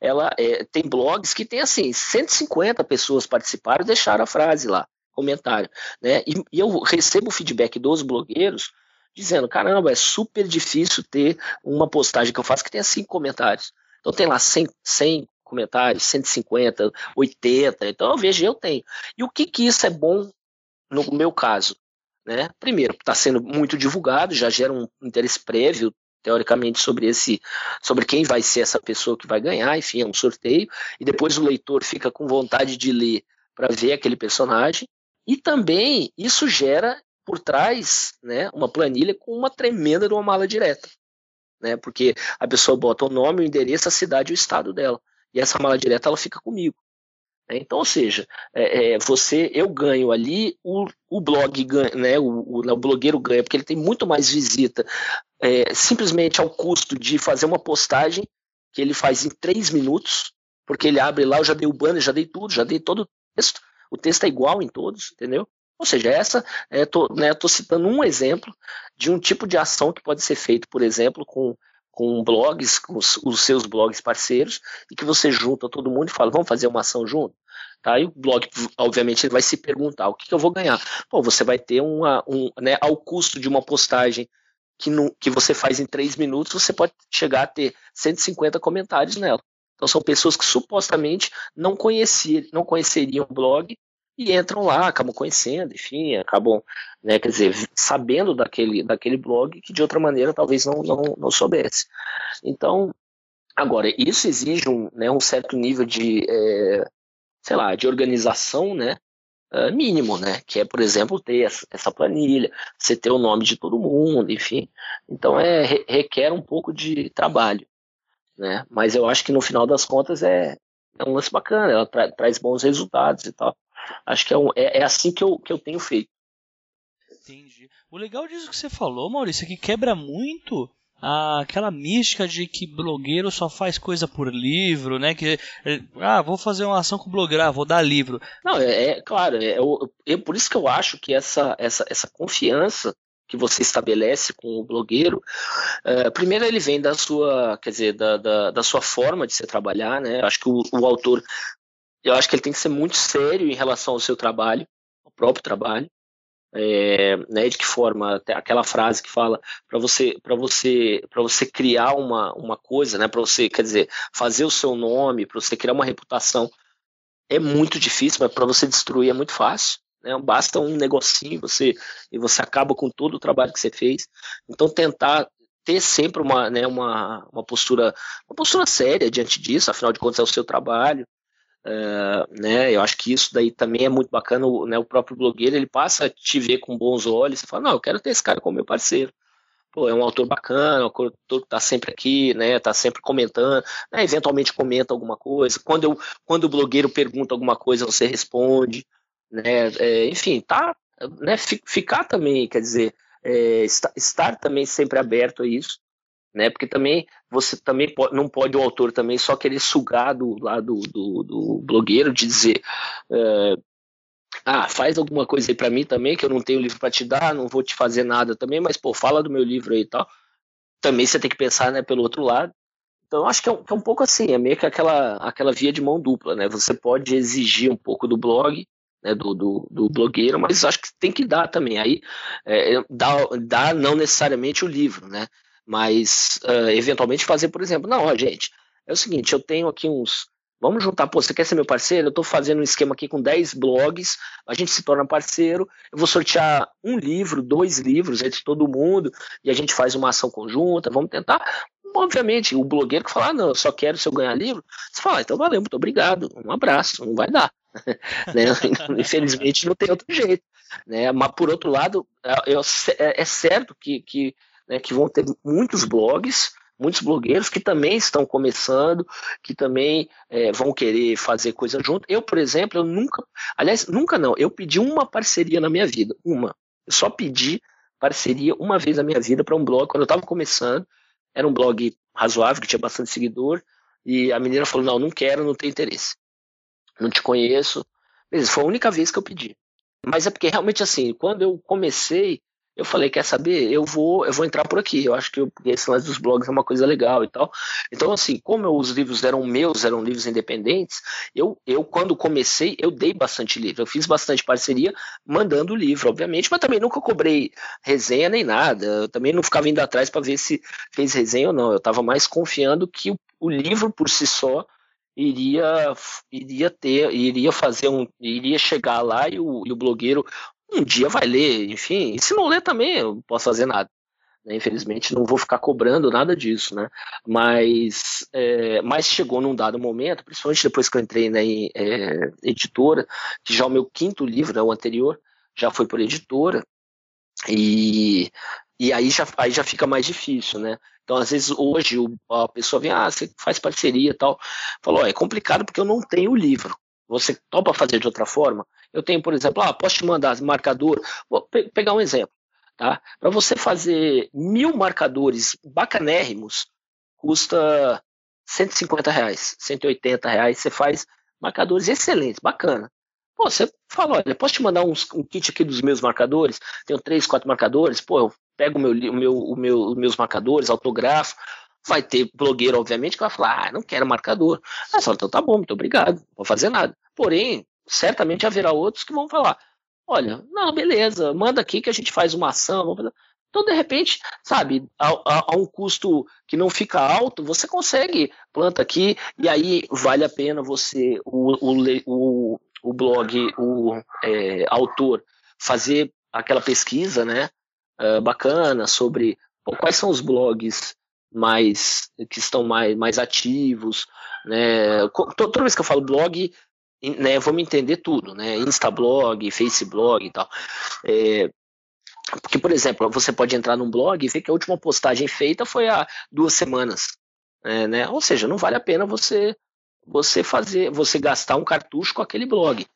ela é, tem blogs que tem assim, 150 pessoas participaram e deixaram a frase lá, comentário. Né? E, e eu recebo feedback dos blogueiros dizendo: caramba, é super difícil ter uma postagem que eu faço que tenha cinco comentários. Então tem lá 100, 100 comentários, 150, 80. Então eu vejo, eu tenho. E o que, que isso é bom no meu caso? Né? Primeiro, está sendo muito divulgado, já gera um interesse prévio teoricamente sobre esse sobre quem vai ser essa pessoa que vai ganhar, enfim, é um sorteio, e depois o leitor fica com vontade de ler para ver aquele personagem. E também isso gera por trás né, uma planilha com uma tremenda de uma mala direta. Né, porque a pessoa bota o nome, o endereço, a cidade e o estado dela. E essa mala direta ela fica comigo. Né, então, ou seja, é, é, você, eu ganho ali, o, o blog ganha, né, o, o, o, blogueiro ganha, porque ele tem muito mais visita, é, simplesmente ao custo de fazer uma postagem que ele faz em três minutos, porque ele abre lá, eu já dei o banner, já dei tudo, já dei todo o texto, o texto é igual em todos, entendeu? Ou seja, essa, estou é, né, citando um exemplo de um tipo de ação que pode ser feito, por exemplo, com, com blogs, com os, os, seus blogs parceiros, e que você junta todo mundo e fala, vamos fazer uma ação junto? Tá? E o blog, obviamente, ele vai se perguntar, o que, que eu vou ganhar? Pô, você vai ter uma, um, né, ao custo de uma postagem que, no, que você faz em três minutos, você pode chegar a ter 150 comentários nela. Então são pessoas que supostamente não, conhecer, não conheceriam o blog e entram lá, acabam conhecendo, enfim, acabam, né, quer dizer, sabendo daquele, daquele blog que de outra maneira talvez não, não, não soubesse. Então, agora, isso exige um, né, um certo nível de, é, sei lá, de organização, né, é, mínimo, né, que é, por exemplo, ter essa planilha, você ter o nome de todo mundo, enfim. Então, é, requer um pouco de trabalho, né, mas eu acho que no final das contas é, é um lance bacana, ela tra traz bons resultados e tal. Acho que é, um, é, é, assim que eu, que eu tenho feito. Entendi. O legal disso que você falou, Maurício, é que quebra muito aquela mística de que blogueiro só faz coisa por livro, né? Que ah, vou fazer uma ação com blogueiro, ah, vou dar livro. Não, é, é claro, é, é, por isso que eu acho que essa, essa, essa confiança que você estabelece com o blogueiro, uh, primeiro ele vem da sua, quer dizer, da, da, da, sua forma de se trabalhar, né? Acho que o, o autor eu acho que ele tem que ser muito sério em relação ao seu trabalho, ao próprio trabalho. É, né, de que forma aquela frase que fala para você para você para você criar uma, uma coisa né para você quer dizer fazer o seu nome para você criar uma reputação é muito difícil mas para você destruir é muito fácil né, basta um negocinho você e você acaba com todo o trabalho que você fez então tentar ter sempre uma, né, uma, uma postura uma postura séria diante disso afinal de contas é o seu trabalho Uh, né, eu acho que isso daí também é muito bacana, o, né, o próprio blogueiro ele passa a te ver com bons olhos, você fala, não, eu quero ter esse cara como meu parceiro. Pô, é um autor bacana, um autor que tá sempre aqui, né, tá sempre comentando, né, eventualmente comenta alguma coisa, quando, eu, quando o blogueiro pergunta alguma coisa, você responde, né, é, enfim, tá, né, ficar também, quer dizer, é, estar também sempre aberto a isso, né? Porque também você também pode, não pode o autor também só querer sugar do lá do, do, blogueiro de dizer uh, ah, faz alguma coisa aí para mim também, que eu não tenho livro para te dar, não vou te fazer nada também, mas pô, fala do meu livro aí e tal. Também você tem que pensar, né, pelo outro lado. Então, eu acho que é, um, que é um pouco assim, é meio que aquela, aquela via de mão dupla, né? Você pode exigir um pouco do blog, né, do, do, do, blogueiro, mas acho que tem que dar também. Aí é, dá, dá não necessariamente o livro, né? Mas uh, eventualmente fazer, por exemplo, não, gente, é o seguinte, eu tenho aqui uns. Vamos juntar, pô, você quer ser meu parceiro? Eu estou fazendo um esquema aqui com 10 blogs, a gente se torna parceiro, eu vou sortear um livro, dois livros entre todo mundo, e a gente faz uma ação conjunta, vamos tentar. obviamente, o blogueiro que fala, ah, não, eu só quero se eu ganhar livro, você fala, ah, então valeu, muito obrigado, um abraço, não vai dar. (laughs) né? (laughs) Infelizmente não tem outro jeito. Né? Mas por outro lado, é, é, é certo que, que, né, que vão ter muitos blogs, muitos blogueiros que também estão começando, que também é, vão querer fazer coisa junto. Eu, por exemplo, eu nunca, aliás, nunca não, eu pedi uma parceria na minha vida, uma. Eu só pedi parceria uma vez na minha vida para um blog, quando eu estava começando, era um blog razoável, que tinha bastante seguidor, e a menina falou, não, não quero, não tenho interesse. Não te conheço. Beleza, foi a única vez que eu pedi. Mas é porque realmente assim, quando eu comecei, eu falei, quer saber? Eu vou, eu vou entrar por aqui. Eu acho que eu, esse lance dos blogs é uma coisa legal e tal. Então, assim, como eu, os livros eram meus, eram livros independentes, eu, eu, quando comecei, eu dei bastante livro. Eu fiz bastante parceria mandando livro, obviamente, mas também nunca cobrei resenha nem nada. Eu também não ficava indo atrás para ver se fez resenha ou não. Eu estava mais confiando que o, o livro por si só iria iria ter iria fazer um iria chegar lá e o, e o blogueiro um dia vai ler, enfim. E se não ler também, eu não posso fazer nada. Né? Infelizmente, não vou ficar cobrando nada disso, né? Mas, é, mas chegou num dado momento, principalmente depois que eu entrei na é, editora, que já o meu quinto livro, né, o anterior, já foi por editora, e, e aí, já, aí já fica mais difícil, né? Então, às vezes, hoje a pessoa vem, ah, você faz parceria e tal. Falou, é complicado porque eu não tenho o livro. Você topa fazer de outra forma? Eu tenho, por exemplo, ah, posso te mandar marcador. Vou pe pegar um exemplo. Tá? Para você fazer mil marcadores bacanérrimos, custa 150 reais, 180 reais. Você faz marcadores excelentes, bacana. Pô, você fala, olha, posso te mandar uns, um kit aqui dos meus marcadores? Tenho três, quatro marcadores. Pô, eu pego o meu, o meu, o meu, os meus marcadores, autografo. Vai ter blogueiro, obviamente, que vai falar, ah, não quero marcador. Ah, só, então tá bom, muito obrigado, não vou fazer nada. Porém, certamente haverá outros que vão falar: olha, não, beleza, manda aqui que a gente faz uma ação. Então, de repente, sabe, a, a, a, um custo que não fica alto, você consegue, planta aqui, e aí vale a pena você, o, o, o, blog, o é, autor, fazer aquela pesquisa, né, uh, bacana sobre pô, quais são os blogs mais que estão mais, mais ativos, né? Toda vez que eu falo blog, né, vamos entender tudo, né? Instablog, Faceblog e tal. É, porque, por exemplo, você pode entrar num blog e ver que a última postagem feita foi há duas semanas. É, né? Ou seja, não vale a pena você você fazer, você gastar um cartucho com aquele blog.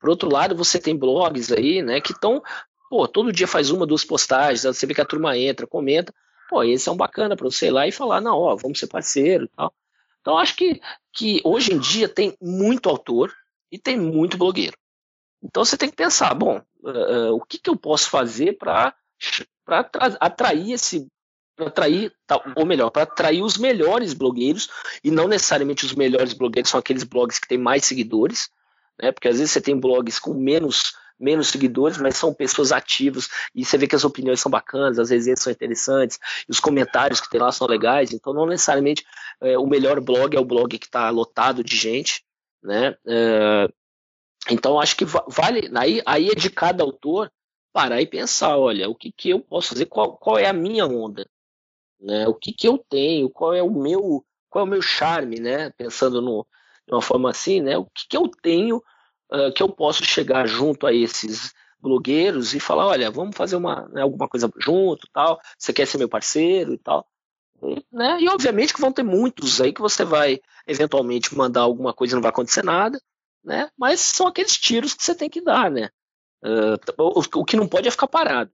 Por outro lado, você tem blogs aí, né, que estão, pô, todo dia faz uma, duas postagens, você vê que a turma entra, comenta, pô, é um bacana para você ir lá e falar, não, ó, vamos ser parceiro e tal. Então, acho que, que hoje em dia tem muito autor, e tem muito blogueiro. Então você tem que pensar, bom, uh, o que, que eu posso fazer para atrair esse para atrair, ou melhor, para atrair os melhores blogueiros, e não necessariamente os melhores blogueiros são aqueles blogs que têm mais seguidores, né? Porque às vezes você tem blogs com menos menos seguidores, mas são pessoas ativas e você vê que as opiniões são bacanas, as resenhas são interessantes, os comentários que tem lá são legais, então não necessariamente é, o melhor blog é o blog que está lotado de gente, né? É, então acho que vale, aí, aí é de cada autor parar e pensar, olha, o que, que eu posso fazer, qual, qual é a minha onda, né? O que, que eu tenho, qual é o meu, qual é o meu charme, né? Pensando no, de uma forma assim, né? O que, que eu tenho que eu posso chegar junto a esses blogueiros e falar, olha, vamos fazer uma, né, alguma coisa junto, tal. Você quer ser meu parceiro e tal. Né? E obviamente que vão ter muitos aí que você vai eventualmente mandar alguma coisa e não vai acontecer nada, né? Mas são aqueles tiros que você tem que dar, né? Uh, o, o, que não pode é ficar parado,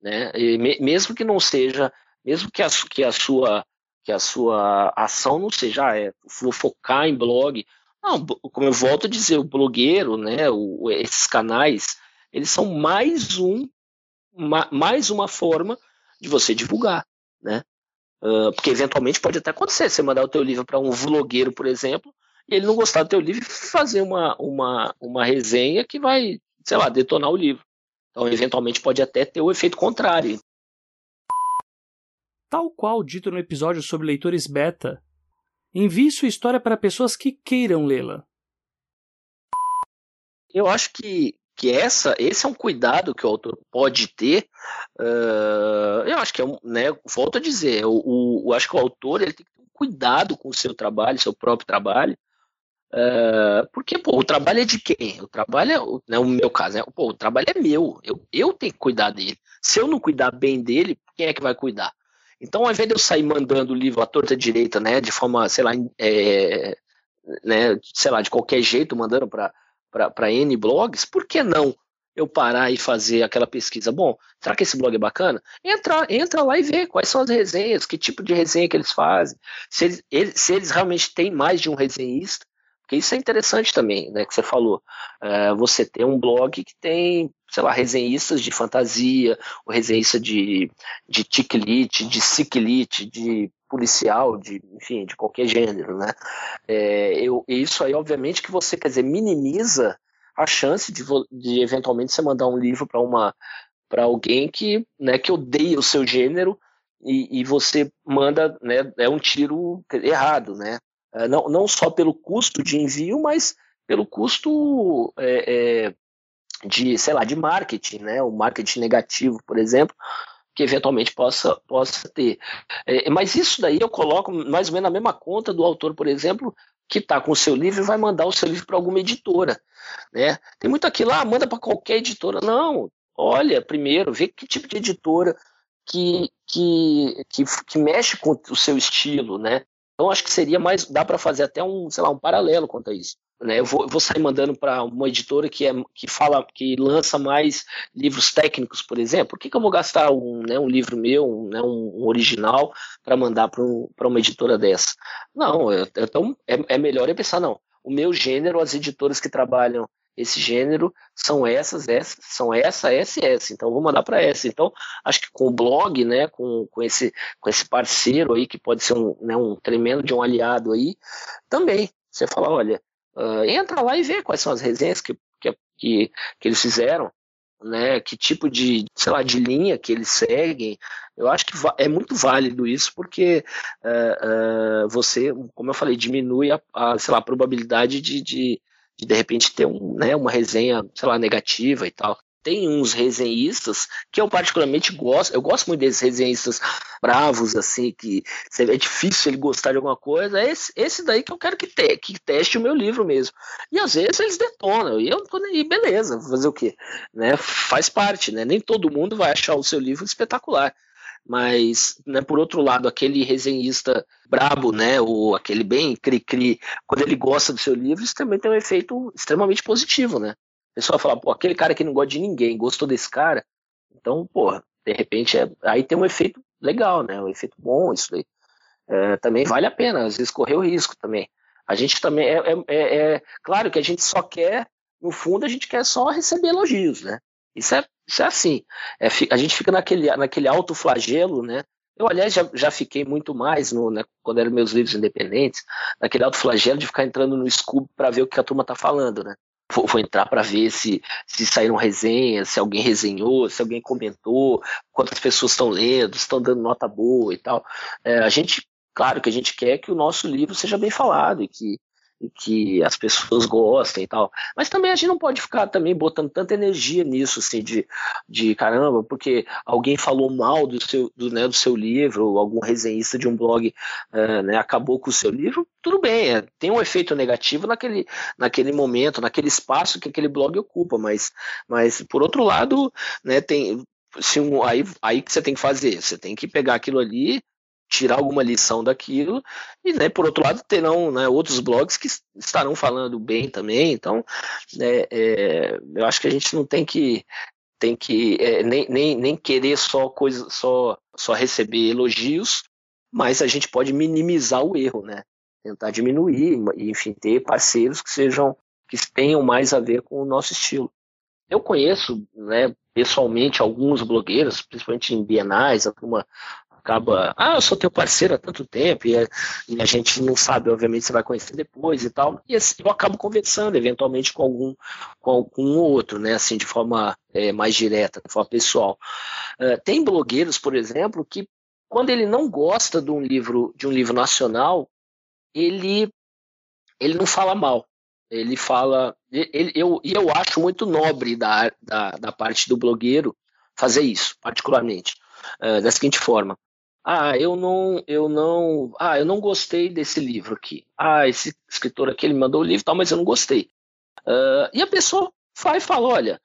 né? Me, mesmo que não seja, mesmo que a, que a sua que a sua ação não seja, ah, é, vou focar em blog. Não, como eu volto a dizer, o blogueiro, né? O, esses canais, eles são mais um, uma, mais uma forma de você divulgar, né? Uh, porque eventualmente pode até acontecer, você mandar o teu livro para um vlogueiro, por exemplo, e ele não gostar do teu livro e fazer uma, uma, uma resenha que vai, sei lá, detonar o livro. Então, eventualmente pode até ter o efeito contrário. Tal qual dito no episódio sobre leitores beta, envie sua história para pessoas que queiram lê-la. Eu acho que, que essa, esse é um cuidado que o autor pode ter. Uh, eu acho que é um, né, volto a dizer, o, o, eu acho que o autor ele tem que ter um cuidado com o seu trabalho, seu próprio trabalho, uh, porque pô, o trabalho é de quem? O trabalho é, né, o meu caso, né, pô, o trabalho é meu, eu, eu tenho que cuidar dele. Se eu não cuidar bem dele, quem é que vai cuidar? Então, ao invés de eu sair mandando o livro à torta direita, né, de forma, sei lá, é, né, sei lá, de qualquer jeito, mandando para N blogs, por que não eu parar e fazer aquela pesquisa? Bom, será que esse blog é bacana? Entra, entra lá e vê quais são as resenhas, que tipo de resenha que eles fazem, se eles se eles realmente têm mais de um resenhista, porque isso é interessante também, né, que você falou. É, você tem um blog que tem, sei lá, resenhistas de fantasia, ou resenhista de, de ticlite, de ciclite, de policial, de, enfim, de qualquer gênero, né? É, eu, isso aí, obviamente, que você, quer dizer, minimiza a chance de, de eventualmente você mandar um livro para uma para alguém que, né, que odeia o seu gênero e, e, você manda, né, é um tiro errado, né? É, não, não só pelo custo de envio, mas pelo custo é, é, de, sei lá, de marketing, né? O marketing negativo, por exemplo, que eventualmente possa, possa ter. É, mas isso daí eu coloco mais ou menos na mesma conta do autor, por exemplo, que está com o seu livro e vai mandar o seu livro para alguma editora. Né? Tem muito aquilo, ah, manda para qualquer editora. Não, olha primeiro, vê que tipo de editora que, que, que, que mexe com o seu estilo, né? Então acho que seria mais, dá para fazer até um, sei lá, um paralelo quanto a isso. Né? Eu, vou, eu vou sair mandando para uma editora que, é, que fala, que lança mais livros técnicos, por exemplo. Por que, que eu vou gastar um, né, um livro meu, um, né, um original, para mandar para um, uma editora dessa? Não, eu, então é, é melhor eu pensar, não. O meu gênero, as editoras que trabalham esse gênero são essas, essas, são essa, essa essa. Então vou mandar para essa. Então acho que com o blog, né, com, com esse com esse parceiro aí que pode ser um, né, um tremendo de um aliado aí, também. Você fala, olha, Uh, entra lá e vê quais são as resenhas que, que, que, que eles fizeram, né? Que tipo de, sei lá, de linha que eles seguem. Eu acho que é muito válido isso, porque uh, uh, você, como eu falei, diminui a, a, sei lá, a probabilidade de, de, de, de repente ter um, né, uma resenha, sei lá, negativa e tal tem uns resenhistas que eu particularmente gosto. Eu gosto muito desses resenhistas bravos, assim, que é difícil ele gostar de alguma coisa. É esse, esse daí que eu quero que, te, que teste o meu livro mesmo. E às vezes eles detonam. E eu tô nem beleza, fazer o quê? Né? Faz parte, né? Nem todo mundo vai achar o seu livro espetacular. Mas, né, por outro lado, aquele resenhista brabo, né, ou aquele bem cri-cri, quando ele gosta do seu livro, isso também tem um efeito extremamente positivo, né? pessoal fala, pô, aquele cara que não gosta de ninguém, gostou desse cara, então, porra, de repente, é, aí tem um efeito legal, né? Um efeito bom isso daí. É, também vale a pena, às vezes correr o risco também. A gente também é, é, é, é, claro que a gente só quer, no fundo, a gente quer só receber elogios, né? Isso é, isso é assim. É, a gente fica naquele, naquele alto flagelo, né? Eu, aliás, já, já fiquei muito mais no, né, quando eram meus livros independentes, naquele alto flagelo de ficar entrando no Scooby para ver o que a turma tá falando, né? vou, vou entrar para ver se, se saíram resenhas, se alguém resenhou, se alguém comentou, quantas pessoas estão lendo, estão dando nota boa e tal. É, a gente, claro que a gente quer que o nosso livro seja bem falado e que que as pessoas gostem e tal. Mas também a gente não pode ficar também botando tanta energia nisso, assim, de, de caramba, porque alguém falou mal do seu, do, né, do seu livro, ou algum resenhista de um blog uh, né, acabou com o seu livro, tudo bem, é, tem um efeito negativo naquele, naquele momento, naquele espaço que aquele blog ocupa, mas, mas por outro lado, né, tem, se um, aí, aí que você tem que fazer, você tem que pegar aquilo ali, tirar alguma lição daquilo e né, por outro lado terão né, outros blogs que estarão falando bem também. Então né, é, eu acho que a gente não tem que tem que é, nem, nem, nem querer só coisa só só receber elogios mas a gente pode minimizar o erro né? Tentar diminuir e enfim ter parceiros que sejam que tenham mais a ver com o nosso estilo. Eu conheço né, pessoalmente alguns blogueiros, principalmente em bienais, a turma acaba, ah, eu sou teu parceiro há tanto tempo, e a, e a gente não sabe, obviamente, você vai conhecer depois e tal. E assim, eu acabo conversando eventualmente com algum, com algum outro, né, assim, de forma é, mais direta, de forma pessoal. Uh, tem blogueiros, por exemplo, que quando ele não gosta de um livro, de um livro nacional, ele, ele não fala mal. Ele fala. Ele, eu, e eu acho muito nobre da, da, da parte do blogueiro fazer isso, particularmente, uh, da seguinte forma. Ah, eu não, eu não, ah, eu não gostei desse livro aqui. Ah, esse escritor aqui ele mandou o livro, tal, mas eu não gostei. Uh, e a pessoa vai e fala, olha,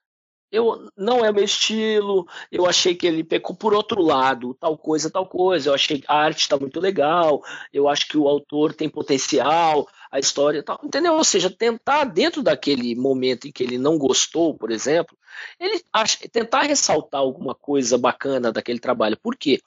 eu não é meu estilo, eu achei que ele pecou por outro lado, tal coisa, tal coisa, eu achei que a arte está muito legal, eu acho que o autor tem potencial, a história tal, entendeu? Ou seja, tentar dentro daquele momento em que ele não gostou, por exemplo, ele acha, tentar ressaltar alguma coisa bacana daquele trabalho. Por quê?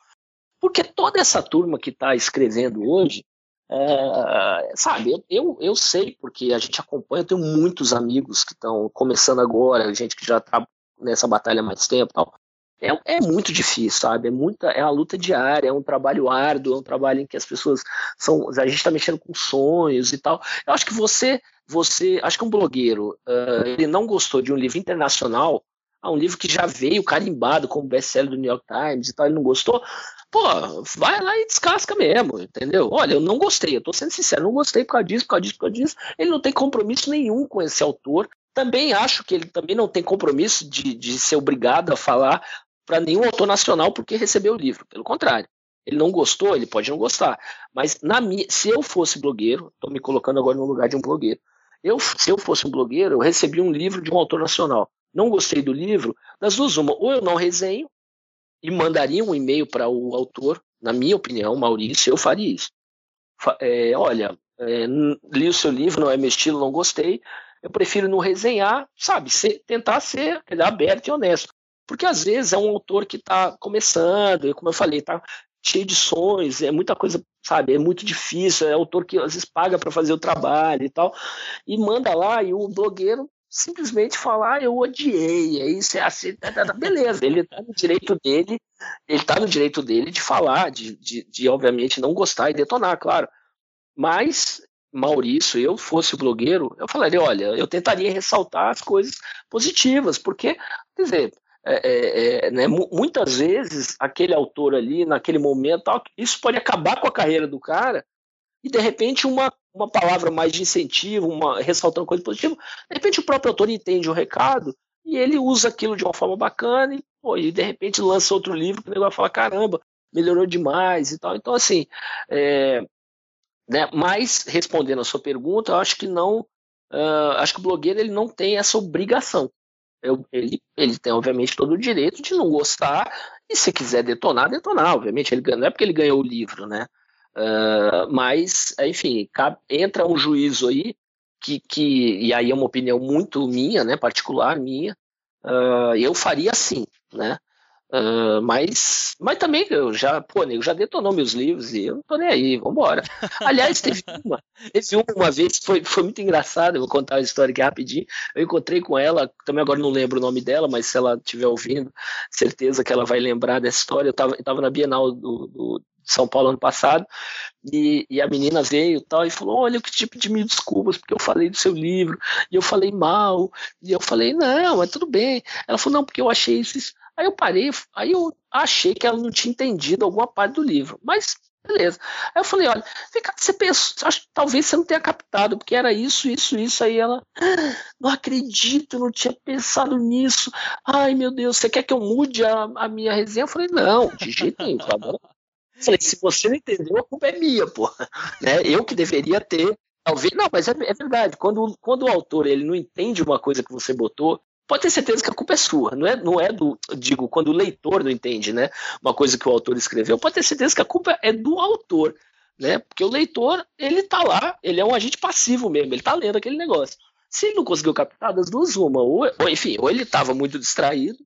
Porque toda essa turma que está escrevendo hoje, é, sabe, eu, eu, eu, sei, porque a gente acompanha, eu tenho muitos amigos que estão começando agora, gente que já está nessa batalha há mais tempo tal. É, é, muito difícil, sabe? É muita, é uma luta diária, é um trabalho árduo, é um trabalho em que as pessoas são, a gente está mexendo com sonhos e tal. Eu acho que você, você, acho que um blogueiro, uh, ele não gostou de um livro internacional, ah, um livro que já veio carimbado como best-seller do New York Times e tal, ele não gostou, pô, vai lá e descasca mesmo, entendeu? Olha, eu não gostei, eu tô sendo sincero, não gostei por causa disso, por causa disso, por causa disso. Ele não tem compromisso nenhum com esse autor. Também acho que ele também não tem compromisso de, de ser obrigado a falar para nenhum autor nacional porque recebeu o livro. Pelo contrário, ele não gostou, ele pode não gostar. Mas na minha, se eu fosse blogueiro, estou me colocando agora no lugar de um blogueiro. Eu, se eu fosse um blogueiro, eu recebi um livro de um autor nacional. Não gostei do livro, das duas uma, ou eu não resenho e mandaria um e-mail para o autor, na minha opinião, Maurício, eu faria isso. É, olha, é, li o seu livro, não é meu estilo, não gostei. Eu prefiro não resenhar, sabe, ser, tentar ser aberto e honesto. Porque às vezes é um autor que está começando, como eu falei, está cheio de sonhos, é muita coisa, sabe, é muito difícil, é autor que às vezes paga para fazer o trabalho e tal, e manda lá e o blogueiro simplesmente falar, ah, eu odiei, é isso, é assim, tá, tá, tá. beleza, ele está no direito dele, ele está no direito dele de falar, de, de, de, obviamente não gostar e detonar, claro, mas Maurício, eu fosse o blogueiro, eu falaria, olha, eu tentaria ressaltar as coisas positivas, porque, quer dizer, é, é, é, né, muitas vezes aquele autor ali, naquele momento, isso pode acabar com a carreira do cara e de repente uma, uma palavra mais de incentivo, uma, ressaltando coisa positiva, de repente o próprio autor entende o recado e ele usa aquilo de uma forma bacana e, pô, e de repente lança outro livro que o negócio fala, caramba, melhorou demais e tal. Então, assim, é, né, mas respondendo a sua pergunta, eu acho que não, uh, acho que o blogueiro ele não tem essa obrigação eu, ele, ele tem, obviamente, todo o direito de não gostar e, se quiser detonar, detonar. Obviamente, ele, não é porque ele ganhou o livro, né? Uh, mas, enfim, entra um juízo aí, que, que, e aí é uma opinião muito minha, né, particular minha, uh, eu faria assim, né? Uh, mas, mas também eu já, pô, nego já detonou meus livros e eu não tô nem aí, vambora. Aliás, teve (laughs) uma, teve uma, uma vez que foi, foi muito engraçado, eu vou contar a história aqui rapidinho. Eu encontrei com ela, também agora não lembro o nome dela, mas se ela estiver ouvindo, certeza que ela vai lembrar dessa história. Eu tava, eu tava na Bienal do, do são Paulo ano passado, e, e, a menina veio tal, e falou: Olha, que tipo de mil desculpas, porque eu falei do seu livro, e eu falei mal, e eu falei: Não, mas tudo bem. Ela falou: Não, porque eu achei isso. Aí eu parei, aí eu achei que ela não tinha entendido alguma parte do livro, mas beleza. Aí eu falei: Olha, você pensa, talvez você não tenha captado, porque era isso, isso, isso. Aí ela: ah, Não acredito, não tinha pensado nisso. Ai meu Deus, você quer que eu mude a, a minha resenha? Eu falei: Não, de jeito nenhum, tá bom? Falei, se você não entendeu, a culpa é minha, pô. Né? Eu que deveria ter. Talvez. Não, mas é, é, verdade. Quando, quando o autor ele não entende uma coisa que você botou, pode ter certeza que a culpa é sua. Não é, não é do. Digo, quando o leitor não entende, né? Uma coisa que o autor escreveu, pode ter certeza que a culpa é do autor. Né? Porque o leitor, ele tá lá, ele é um agente passivo mesmo, ele tá lendo aquele negócio. Se ele não conseguiu captar das duas, uma, ou, ou enfim, ou ele estava muito distraído,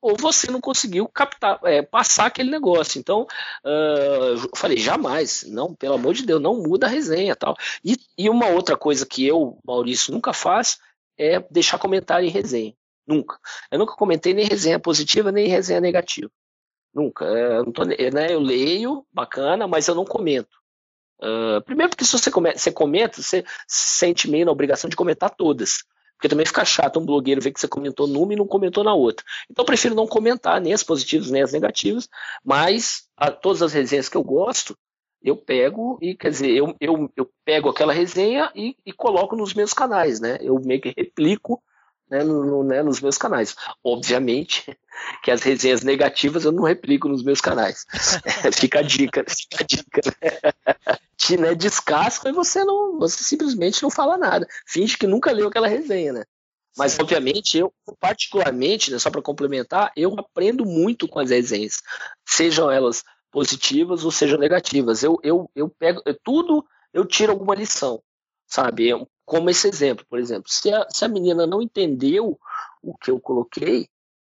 ou você não conseguiu captar, é, passar aquele negócio. Então, uh, eu falei, jamais, não, pelo amor de Deus, não muda a resenha tal. E, e uma outra coisa que eu, Maurício, nunca faço é deixar comentário em resenha. Nunca. Eu nunca comentei nem resenha positiva, nem resenha negativa. Nunca. É, eu, tô, né, eu leio, bacana, mas eu não comento. Uh, primeiro porque se você, come, você comenta, você se sente meio na obrigação de comentar todas. Porque também fica chato um blogueiro ver que você comentou numa e não comentou na outra. Então eu prefiro não comentar nem as positivas nem as negativas, mas a, todas as resenhas que eu gosto, eu pego e, quer dizer, eu, eu, eu pego aquela resenha e, e coloco nos meus canais, né? Eu meio que replico né, no, né, nos meus canais. Obviamente (laughs) que as resenhas negativas eu não replico nos meus canais. (laughs) (laughs) fica a dica, fica a dica. Te né, descasca e você não, você simplesmente não fala nada. Finge que nunca leu aquela resenha, né? Mas, obviamente, eu, particularmente, né, só para complementar, eu aprendo muito com as resenhas, sejam elas positivas ou sejam negativas. Eu, eu, eu pego tudo, eu tiro alguma lição, sabe? Eu, como esse exemplo, por exemplo, se a, se a menina não entendeu o que eu coloquei,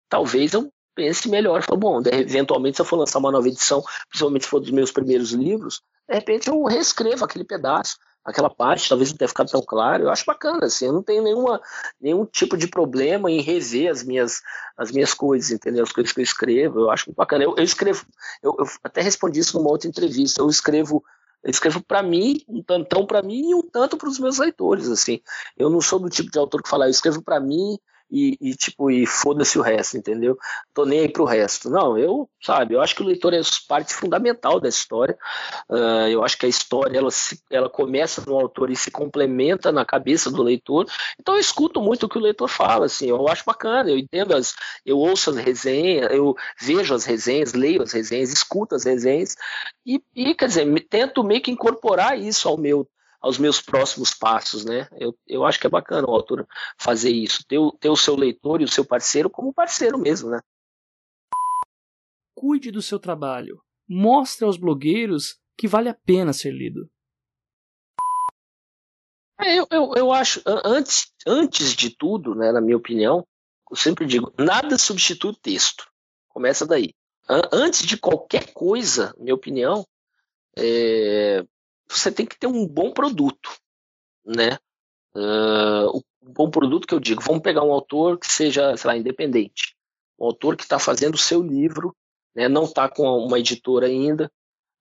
talvez eu pense melhor. Falo, bom, eventualmente, se eu for lançar uma nova edição, principalmente se for dos meus primeiros livros, de repente eu reescrevo aquele pedaço aquela parte, talvez não tenha ficado tão claro. Eu acho bacana, assim, eu não tenho nenhuma, nenhum tipo de problema em rever as minhas, as minhas coisas, entendeu? As coisas que eu escrevo, eu acho bacana. Eu, eu escrevo, eu, eu, até respondi isso numa outra entrevista, eu escrevo. Eu escrevo para mim, um tantão para mim e um tanto para os meus leitores, assim. Eu não sou do tipo de autor que fala, eu escrevo para mim e, e tipo, e foda-se o resto, entendeu? Tô nem aí pro resto. Não, eu, sabe, eu acho que o leitor é parte fundamental da história. Uh, eu acho que a história, ela, se, ela começa no autor e se complementa na cabeça do leitor. Então eu escuto muito o que o leitor fala, assim, eu acho bacana, eu entendo as, eu ouço as resenhas, eu vejo as resenhas, leio as resenhas, escuto as resenhas e, e quer dizer, me, tento meio que incorporar isso ao meu aos meus próximos passos, né? Eu, eu acho que é bacana o autor fazer isso, ter, ter o seu leitor e o seu parceiro como parceiro mesmo, né? Cuide do seu trabalho. Mostre aos blogueiros que vale a pena ser lido. É, eu, eu, eu acho, antes, antes de tudo, né, na minha opinião, eu sempre digo, nada substitui o texto. Começa daí. Antes de qualquer coisa, minha opinião, é, você tem que ter um bom produto, né? Uh, um bom produto que eu digo, vamos pegar um autor que seja, sei lá, independente, um autor que está fazendo o seu livro, né? Não está com uma editora ainda.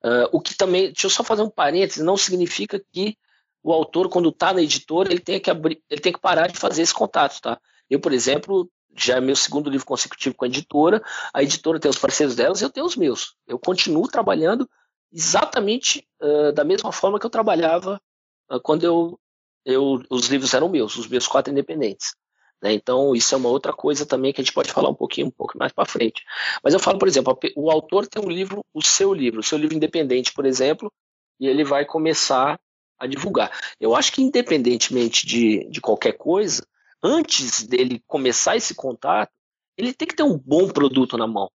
Uh, o que também, deixa eu só fazer um parênteses, não significa que o autor, quando está na editora, ele tem que abrir, ele tem que parar de fazer esse contato, tá? Eu, por exemplo, já é meu segundo livro consecutivo com a editora, a editora tem os parceiros delas, eu tenho os meus. Eu continuo trabalhando exatamente uh, da mesma forma que eu trabalhava uh, quando eu, eu, os livros eram meus, os meus quatro independentes. Né? Então, isso é uma outra coisa também que a gente pode falar um pouquinho, um pouco mais para frente. Mas eu falo, por exemplo, o autor tem um livro, o seu livro, o seu livro independente, por exemplo, e ele vai começar a divulgar. Eu acho que, independentemente de, de qualquer coisa, antes dele começar esse contato, ele tem que ter um bom produto na mão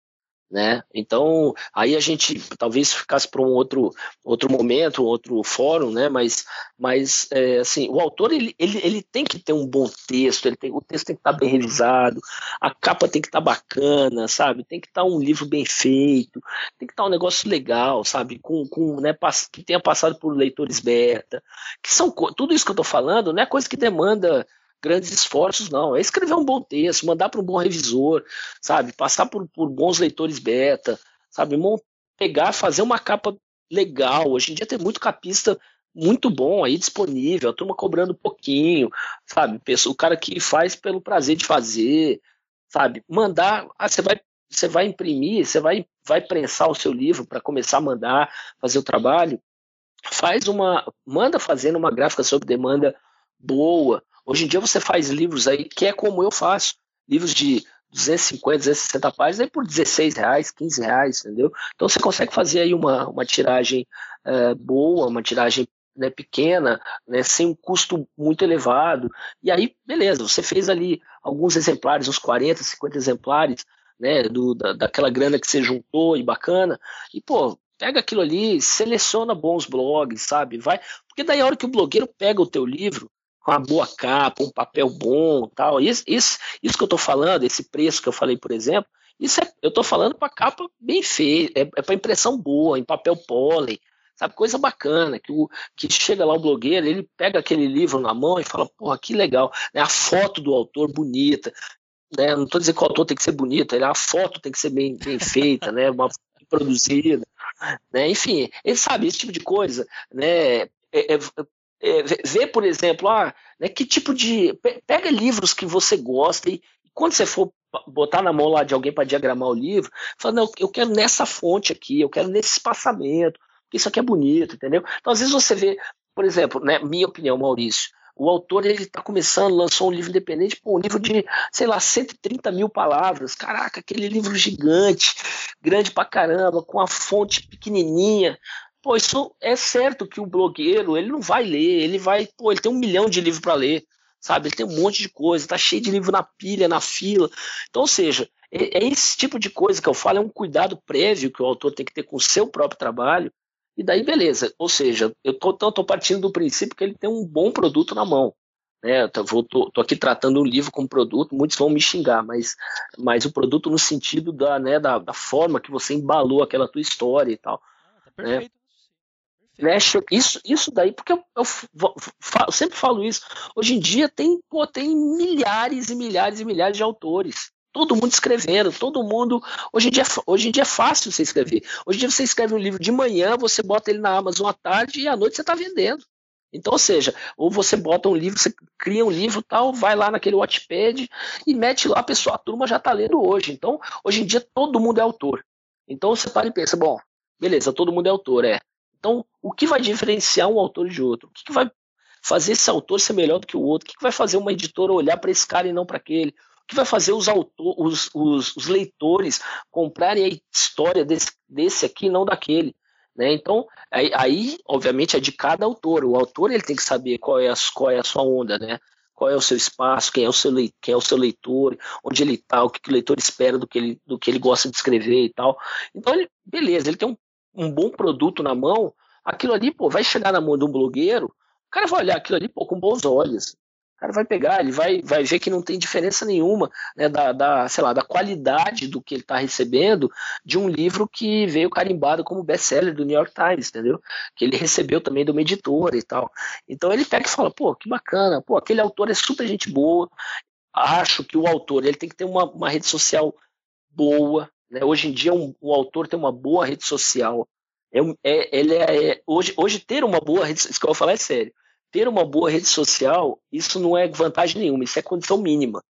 né? Então, aí a gente talvez ficasse para um outro, outro momento, outro fórum, né? Mas, mas é, assim, o autor ele, ele, ele tem que ter um bom texto, ele tem, o texto tem que estar tá bem revisado, a capa tem que estar tá bacana, sabe? Tem que estar tá um livro bem feito, tem que estar um negócio legal, sabe? Com, com né, que tenha passado por leitores beta, que são tudo isso que eu estou falando, não é coisa que demanda grandes esforços, não. É escrever um bom texto, mandar para um bom revisor, sabe? Passar por, por bons leitores beta, sabe? Pegar, fazer uma capa legal. Hoje em dia tem muito capista muito bom aí disponível, a turma cobrando pouquinho, sabe? O cara que faz pelo prazer de fazer, sabe? Mandar, ah, você vai você vai imprimir, você vai vai prensar o seu livro para começar a mandar, fazer o trabalho, faz uma, manda fazendo uma gráfica sob demanda boa, Hoje em dia você faz livros aí, que é como eu faço, livros de 250, 260 páginas aí por 16 reais, 15 reais, entendeu? Então você consegue fazer aí uma, uma tiragem é, boa, uma tiragem né, pequena, né, sem um custo muito elevado. E aí, beleza, você fez ali alguns exemplares, uns 40, 50 exemplares, né, do, da, daquela grana que você juntou e bacana, e pô, pega aquilo ali, seleciona bons blogs, sabe? Vai, porque daí a hora que o blogueiro pega o teu livro, com uma boa capa, um papel bom tal. Isso, isso, isso que eu estou falando, esse preço que eu falei, por exemplo, isso é, eu estou falando para capa bem feita, é, é para impressão boa, em papel pólen, sabe? Coisa bacana, que, o, que chega lá o blogueiro, ele pega aquele livro na mão e fala, porra, que legal, né? a foto do autor bonita, né? não estou dizendo que o autor tem que ser bonito, a foto tem que ser bem, bem feita, né? uma produzida, né? enfim, ele sabe esse tipo de coisa, né? É, é, é, ver, por exemplo, ah, né, que tipo de. Pega livros que você gosta e quando você for botar na mão lá de alguém para diagramar o livro, fala, não, eu quero nessa fonte aqui, eu quero nesse espaçamento, isso aqui é bonito, entendeu? Então, às vezes você vê, por exemplo, né, minha opinião, Maurício, o autor ele está começando, lançou um livro independente, pô, um livro de, sei lá, 130 mil palavras. Caraca, aquele livro gigante, grande pra caramba, com a fonte pequenininha. Pô, isso é certo que o blogueiro ele não vai ler, ele vai, pô, ele tem um milhão de livros para ler, sabe? Ele tem um monte de coisa, tá cheio de livro na pilha, na fila. Então, ou seja, é, é esse tipo de coisa que eu falo, é um cuidado prévio que o autor tem que ter com o seu próprio trabalho e daí, beleza. Ou seja, eu tô, tô partindo do princípio que ele tem um bom produto na mão. Né? Eu tô, tô, tô aqui tratando o livro como produto, muitos vão me xingar, mas, mas o produto no sentido da, né, da, da forma que você embalou aquela tua história e tal. Ah, tá perfeito. Né? Né? Isso, isso daí, porque eu, eu, eu, sempre falo isso. Hoje em dia tem, pô, tem milhares e milhares e milhares de autores todo mundo escrevendo, todo mundo. Hoje em, dia, hoje em dia é fácil você escrever. Hoje em dia você escreve um livro de manhã, você bota ele na Amazon à tarde e à noite você está vendendo. Então, ou seja, ou você bota um livro, você cria um livro tal, vai lá naquele Wattpad e mete lá, a pessoa, a turma já está lendo hoje. Então, hoje em dia todo mundo é autor. Então você para e pensa, bom, beleza, todo mundo é autor, é. Então, o que vai diferenciar um autor de outro? O que, que vai fazer esse autor ser melhor do que o outro? O que, que vai fazer uma editora olhar para esse cara e não para aquele? que vai fazer os, autor, os, os, os leitores comprarem a história desse, desse aqui, não daquele. Né? Então, aí, aí, obviamente, é de cada autor. O autor ele tem que saber qual é a, qual é a sua onda, né? qual é o seu espaço, quem é o seu, quem é o seu leitor, onde ele está, o que, que, o leitor espera do que, ele, do que ele gosta de escrever e tal. Então, ele, beleza, ele tem um, um bom produto na mão, aquilo ali pô, vai chegar na mão de um blogueiro, o cara vai olhar aquilo ali pô, com bons olhos. O cara vai pegar, ele vai, vai ver que não tem diferença nenhuma né, da, da, sei lá, da qualidade do que ele está recebendo de um livro que veio carimbado como best-seller do New York Times, entendeu? Que ele recebeu também de uma editora e tal. Então ele pega e fala, pô, que bacana, pô, aquele autor é super gente boa. Acho que o autor ele tem que ter uma, uma rede social boa. Né? Hoje em dia um, o autor tem uma boa rede social. É, é, ele é, é, hoje, hoje ter uma boa rede social, isso que eu vou falar é sério ter uma boa rede social, isso não é vantagem nenhuma, isso é condição mínima.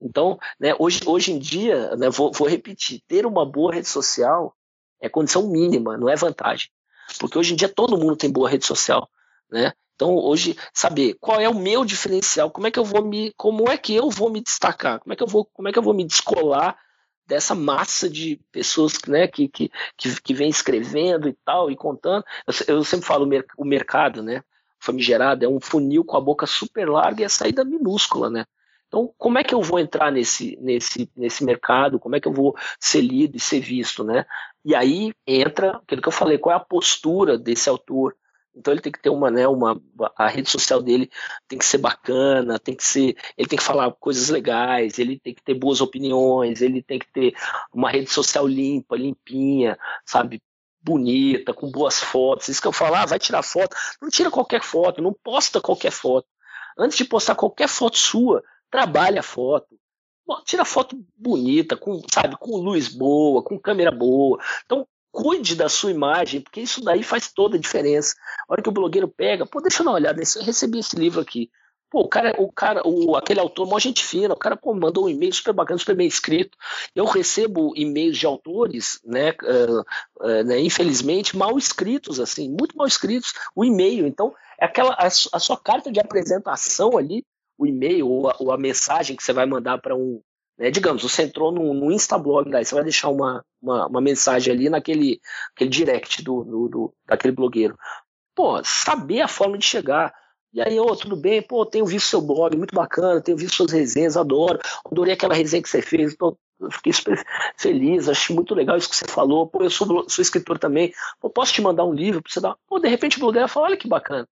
Então, né, hoje, hoje em dia, né, vou, vou repetir, ter uma boa rede social é condição mínima, não é vantagem. Porque hoje em dia todo mundo tem boa rede social, né? Então, hoje, saber qual é o meu diferencial, como é que eu vou me, como é que eu vou me destacar, como é que eu vou, como é que eu vou me descolar dessa massa de pessoas né, que, que, que, que vem escrevendo e tal, e contando. Eu, eu sempre falo o mercado, né? famigerada, é um funil com a boca super larga e a saída minúscula, né? Então, como é que eu vou entrar nesse, nesse, nesse mercado? Como é que eu vou ser lido e ser visto, né? E aí entra aquilo que eu falei, qual é a postura desse autor? Então ele tem que ter uma, né, uma a rede social dele tem que ser bacana, tem que ser, ele tem que falar coisas legais, ele tem que ter boas opiniões, ele tem que ter uma rede social limpa, limpinha, sabe? bonita, com boas fotos. Isso que eu falo, ah, vai tirar foto. Não tira qualquer foto, não posta qualquer foto. Antes de postar qualquer foto sua, trabalha a foto. Tira foto bonita, com, sabe, com luz boa, com câmera boa. Então, cuide da sua imagem, porque isso daí faz toda a diferença. A hora que o blogueiro pega, pô, deixa eu dar uma olhada, eu recebi esse livro aqui. Pô, o cara, o cara, o, aquele autor, uma gente fina, o cara pô, mandou um e-mail super bacana, super bem escrito. Eu recebo e-mails de autores, né, uh, uh, né, infelizmente, mal escritos, assim, muito mal escritos, o e-mail. Então, é aquela, a, a, sua carta de apresentação ali, o e-mail ou a, ou a mensagem que você vai mandar para um. Né, digamos, você entrou no, no Instablog, daí você vai deixar uma, uma, uma, mensagem ali naquele aquele direct do, do, do, daquele blogueiro. Pô, saber a forma de chegar e aí, ô, tudo bem? Pô, tenho visto seu blog, muito bacana, tenho visto suas resenhas, adoro. Adorei aquela resenha que você fez, tô, fiquei super feliz, achei muito legal isso que você falou. Pô, eu sou, sou escritor também. Pô, posso te mandar um livro pra você dar? Pô, de repente o blogueiro fala, olha que bacana.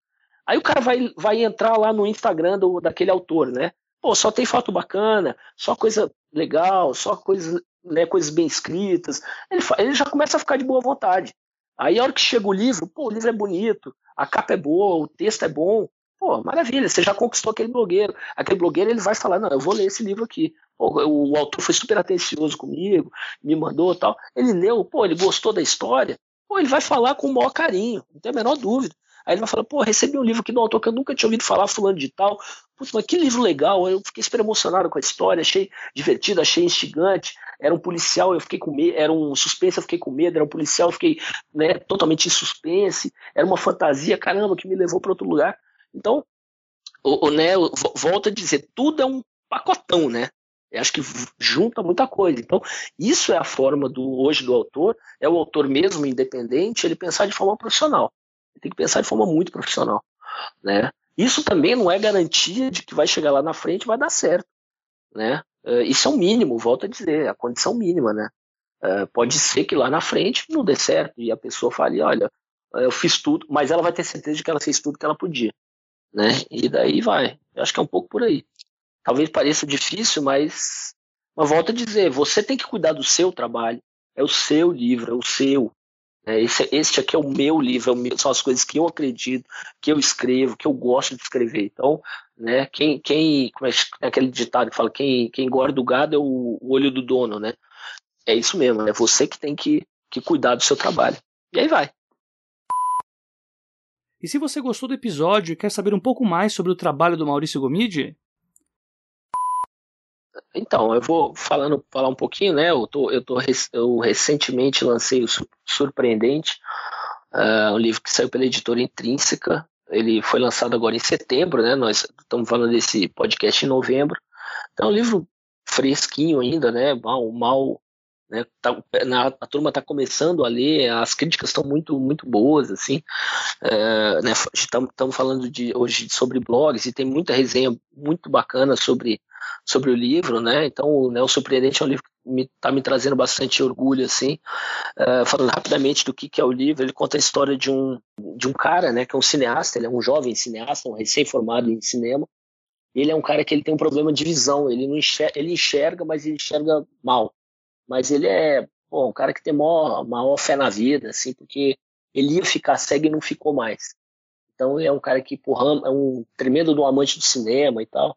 Aí o cara vai, vai entrar lá no Instagram do, daquele autor, né? Pô, só tem foto bacana, só coisa legal, só coisas, né, coisas bem escritas. Ele, ele já começa a ficar de boa vontade. Aí a hora que chega o livro, pô, o livro é bonito, a capa é boa, o texto é bom, Pô, maravilha, você já conquistou aquele blogueiro. Aquele blogueiro ele vai falar: não, eu vou ler esse livro aqui. Pô, o, o autor foi super atencioso comigo, me mandou tal. Ele leu, pô, ele gostou da história. Pô, ele vai falar com o maior carinho, não tem a menor dúvida. Aí ele vai falar, pô, recebi um livro aqui do autor que eu nunca tinha ouvido falar, fulano de tal. Putz, mas que livro legal, eu fiquei super emocionado com a história, achei divertido, achei instigante. Era um policial, eu fiquei com medo, era um suspense, eu fiquei com medo, era um policial, eu fiquei né, totalmente em suspense, era uma fantasia, caramba, que me levou para outro lugar. Então, o, o, né, volta a dizer, tudo é um pacotão, né? Eu acho que junta muita coisa. Então, isso é a forma do hoje do autor, é o autor mesmo independente, ele pensar de forma profissional. Tem que pensar de forma muito profissional, né? Isso também não é garantia de que vai chegar lá na frente e vai dar certo, né? Eh, isso é o mínimo, volto a dizer, a condição mínima, né? Eh, pode ser que lá na frente não dê certo e a pessoa fale, olha, eu fiz tudo, mas ela vai ter certeza de que ela fez tudo que ela podia, né? E daí vai. Eu acho que é um pouco por aí. Talvez pareça difícil, mas, mas volto a dizer, você tem que cuidar do seu trabalho. É o seu livro, é o seu. É, esse, este aqui é o meu livro, é são as coisas que eu acredito, que eu escrevo, que eu gosto de escrever. Então, né, quem, quem como é, é aquele ditado que fala, quem, quem guarda o gado é o, o olho do dono, né? É isso mesmo, é você que tem que, que cuidar do seu trabalho. E aí vai. E se você gostou do episódio e quer saber um pouco mais sobre o trabalho do Maurício Gomide, então, eu vou falando, falar um pouquinho, né? Eu, tô, eu, tô, eu recentemente lancei o Surpreendente, uh, um livro que saiu pela editora Intrínseca. Ele foi lançado agora em setembro, né? Nós estamos falando desse podcast em novembro. Então, é um livro fresquinho ainda, né? Mal, mal né? Tá, na, a turma está começando a ler, as críticas estão muito, muito boas, assim. Uh, né? Estamos falando de, hoje sobre blogs e tem muita resenha muito bacana sobre sobre o livro, né? Então, né, o Surpreendente é um livro que está me, tá me, trazendo bastante orgulho, assim. Uh, falando rapidamente do que, que é o livro, ele conta a história de um, de um cara, né, que é um cineasta, ele é um jovem cineasta, um recém-formado em cinema. Ele é um cara que ele tem um problema de visão, ele não enxerga, ele enxerga, mas ele enxerga mal. Mas ele é pô, um cara que tem maior, maior fé na vida, assim, porque ele ia ficar cego e não ficou mais. Então é um cara que, porra, é um tremendo do amante do cinema e tal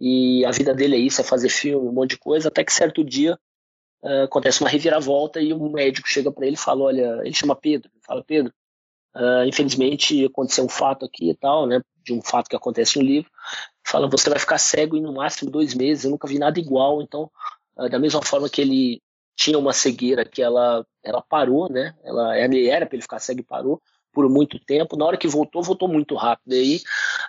e a vida dele é isso, é fazer filme, um monte de coisa, até que certo dia uh, acontece uma reviravolta e um médico chega para ele e fala, olha, ele chama Pedro, fala, Pedro, uh, infelizmente aconteceu um fato aqui e tal, né, de um fato que acontece no livro, fala, você vai ficar cego em no máximo dois meses, eu nunca vi nada igual, então, uh, da mesma forma que ele tinha uma cegueira que ela, ela parou, né, ela, ele era para ele ficar cego e parou, por muito tempo. Na hora que voltou, voltou muito rápido. aí,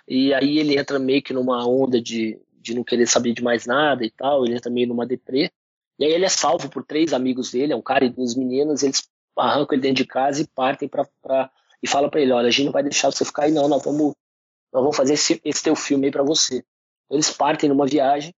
e aí ele entra meio que numa onda de, de não querer saber de mais nada e tal, ele entra meio numa deprê. E aí ele é salvo por três amigos dele, é um cara e duas meninas, eles arrancam ele dentro de casa e partem para e falam para ele, olha, a gente não vai deixar você ficar aí não, nós vamos, nós vamos fazer esse, esse teu filme aí para você. Eles partem numa viagem,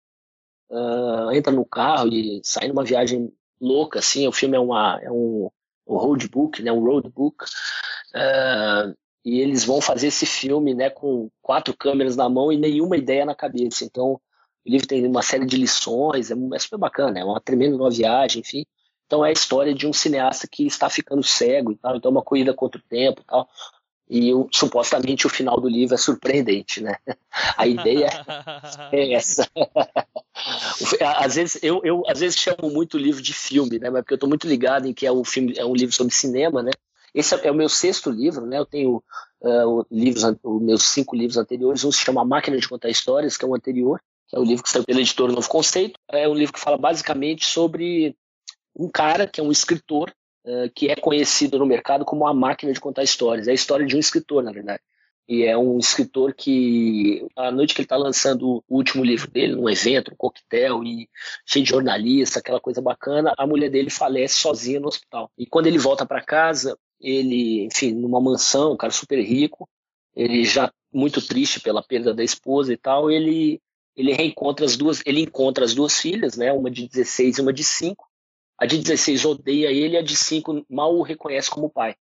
uh, entram no carro e saem numa viagem louca, assim, o filme é, uma, é um, um roadbook, né, um roadbook, uh, e eles vão fazer esse filme né, com quatro câmeras na mão e nenhuma ideia na cabeça. Então, o livro tem uma série de lições, é, é super bacana, é uma tremenda uma viagem, enfim. Então é a história de um cineasta que está ficando cego e tal, então é uma corrida contra o tempo e tal. E supostamente o final do livro é surpreendente, né? (laughs) A ideia é essa. (laughs) às vezes eu, eu às vezes chamo muito livro de filme, né? Mas porque eu estou muito ligado em que é um filme, é um livro sobre cinema, né? Esse é o meu sexto livro, né? Eu tenho uh, livros, os meus cinco livros anteriores. Um se chama Máquina de Contar Histórias, que é o anterior, que é o livro que saiu pela editora Novo Conceito. É um livro que fala basicamente sobre um cara que é um escritor uh, que é conhecido no mercado como a máquina de contar histórias. É a história de um escritor, na verdade. E é um escritor que, a noite que ele está lançando o último livro dele, num evento, um coquetel, e cheio de jornalista, aquela coisa bacana, a mulher dele falece sozinha no hospital. E quando ele volta para casa, ele, enfim, numa mansão, um cara super rico, ele já muito triste pela perda da esposa e tal, ele ele reencontra as duas, ele encontra as duas filhas, né, uma de 16 e uma de 5. A de 16 odeia ele, a de 5 mal o reconhece como pai.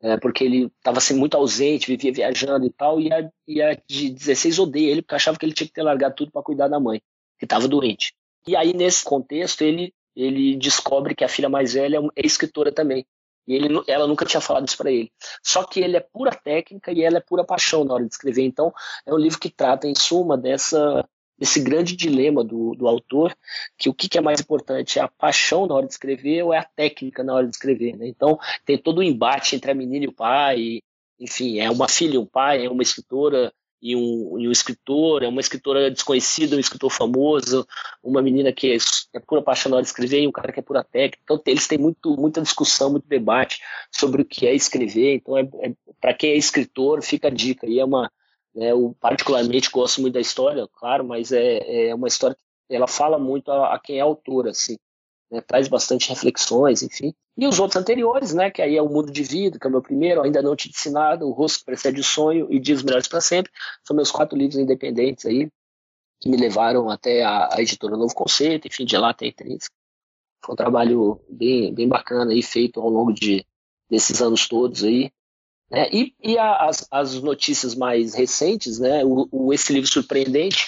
É, porque ele estava assim, muito ausente, vivia viajando e tal, e a, e a de 16 odeia ele porque achava que ele tinha que ter largado tudo para cuidar da mãe, que estava doente. E aí, nesse contexto, ele, ele descobre que a filha mais velha é escritora também. E ele, ela nunca tinha falado isso para ele. Só que ele é pura técnica e ela é pura paixão na hora de escrever. Então, é um livro que trata, em suma, dessa, desse grande dilema do, do autor, que o que, que, é mais importante, é a paixão na hora de escrever ou é a técnica na hora de escrever. Né? Então, tem todo o um embate entre a menina e o pai, enfim, é uma filha, um pai, é uma escritora e um, e um escritor, é uma escritora desconhecida, um escritor famoso, uma menina que é, é pura paixão na hora de escrever e um cara que é pura técnica. Então eles têm muito, muita discussão, muito debate sobre o que é escrever. Então é, é para quem é escritor fica a dica. E é uma, né, eu particularmente gosto muito da história, claro, mas é, é uma história que ela fala muito a, a quem é autor, assim né, traz bastante reflexões, enfim. E os outros anteriores, né, que aí é o Mundo de Vida, que é o meu primeiro, ainda não te ensinado, O Rosto Precede o Sonho e Dias Melhores para Sempre, são meus quatro livros independentes aí, que me levaram até a, a editora Novo Conceito, enfim, de lá tem três. Foi um trabalho bem, bem bacana aí, feito ao longo de, desses anos todos aí. Né? E, e as, as notícias mais recentes, né, o, o Esse Livro Surpreendente,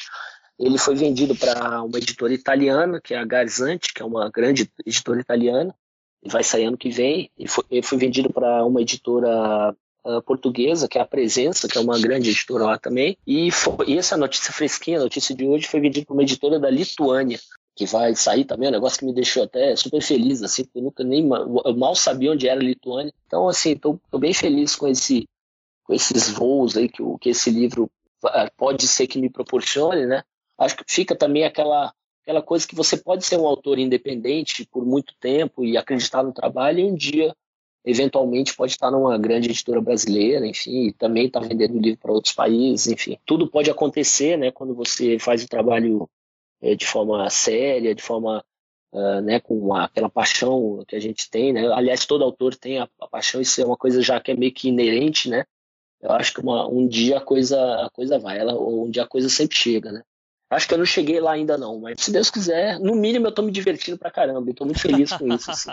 ele foi vendido para uma editora italiana, que é a Garzante, que é uma grande editora italiana, e vai sair ano que vem. Ele foi, ele foi vendido para uma editora uh, portuguesa, que é a Presença, que é uma grande editora lá também. E, foi, e essa notícia fresquinha, a notícia de hoje, foi vendida para uma editora da Lituânia, que vai sair também, um negócio que me deixou até super feliz, assim, porque eu nunca nem eu mal sabia onde era a Lituânia. Então, assim, estou bem feliz com esse com esses voos aí que, que esse livro ah, pode ser que me proporcione, né? acho que fica também aquela aquela coisa que você pode ser um autor independente por muito tempo e acreditar no trabalho e um dia eventualmente pode estar numa grande editora brasileira, enfim, e também está vendendo livro para outros países, enfim, tudo pode acontecer, né, quando você faz o trabalho é, de forma séria, de forma, uh, né, com aquela paixão que a gente tem, né, aliás, todo autor tem a, a, paixão, isso é uma coisa já que é meio que inerente, né, eu acho que uma, um dia a coisa, a coisa vai, ela, um dia a coisa sempre chega, né. Acho que eu não cheguei lá ainda não, mas se Deus quiser, no mínimo eu tô me divertindo pra caramba, e tô muito feliz com isso. Assim.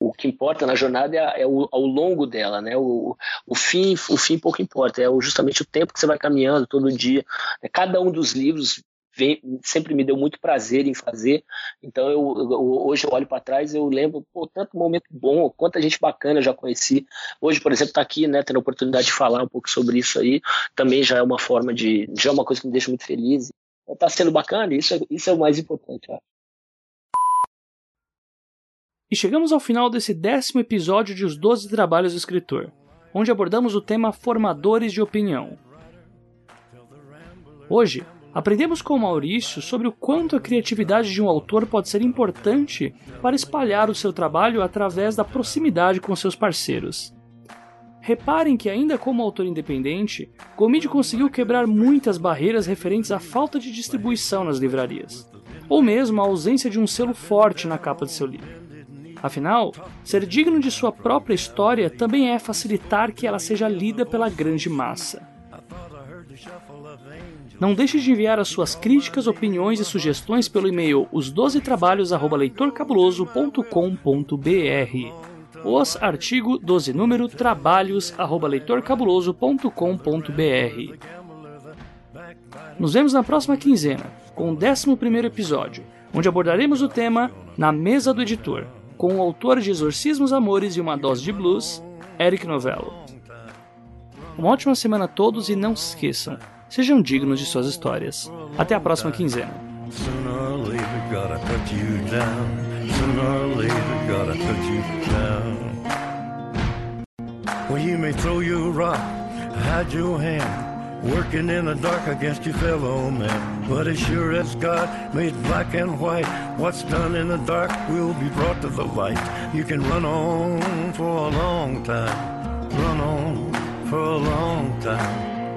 O que importa na jornada é, é o, ao longo dela, né? O, o fim, o fim pouco importa, é justamente o tempo que você vai caminhando todo dia. É, cada um dos livros vem, sempre me deu muito prazer em fazer. Então eu, eu hoje eu olho para trás eu lembro, pô, tanto momento bom, quanta gente bacana eu já conheci. Hoje, por exemplo, tá aqui, né, tendo a oportunidade de falar um pouco sobre isso aí, também já é uma forma de, já é uma coisa que me deixa muito feliz está sendo bacana, isso é, isso é o mais importante. E chegamos ao final desse décimo episódio de Os Doze Trabalhos do Escritor, onde abordamos o tema formadores de opinião. Hoje, aprendemos com Maurício sobre o quanto a criatividade de um autor pode ser importante para espalhar o seu trabalho através da proximidade com seus parceiros. Reparem que, ainda como autor independente, Gomide conseguiu quebrar muitas barreiras referentes à falta de distribuição nas livrarias, ou mesmo a ausência de um selo forte na capa de seu livro. Afinal, ser digno de sua própria história também é facilitar que ela seja lida pela grande massa. Não deixe de enviar as suas críticas, opiniões e sugestões pelo e-mail os12trabalhos@leitorcabuloso.com.br os artigo 12 número trabalhos arroba leitorcabuloso.com.br. Nos vemos na próxima quinzena, com o 11 episódio, onde abordaremos o tema Na Mesa do Editor, com o autor de Exorcismos Amores e uma Dose de Blues, Eric Novello. Uma ótima semana a todos e não se esqueçam, sejam dignos de suas histórias. Até a próxima quinzena. Well, you may throw your rock, hide your hand, working in the dark against your fellow man. But as sure as God made black and white, what's done in the dark will be brought to the light. You can run on for a long time, run on for a long time,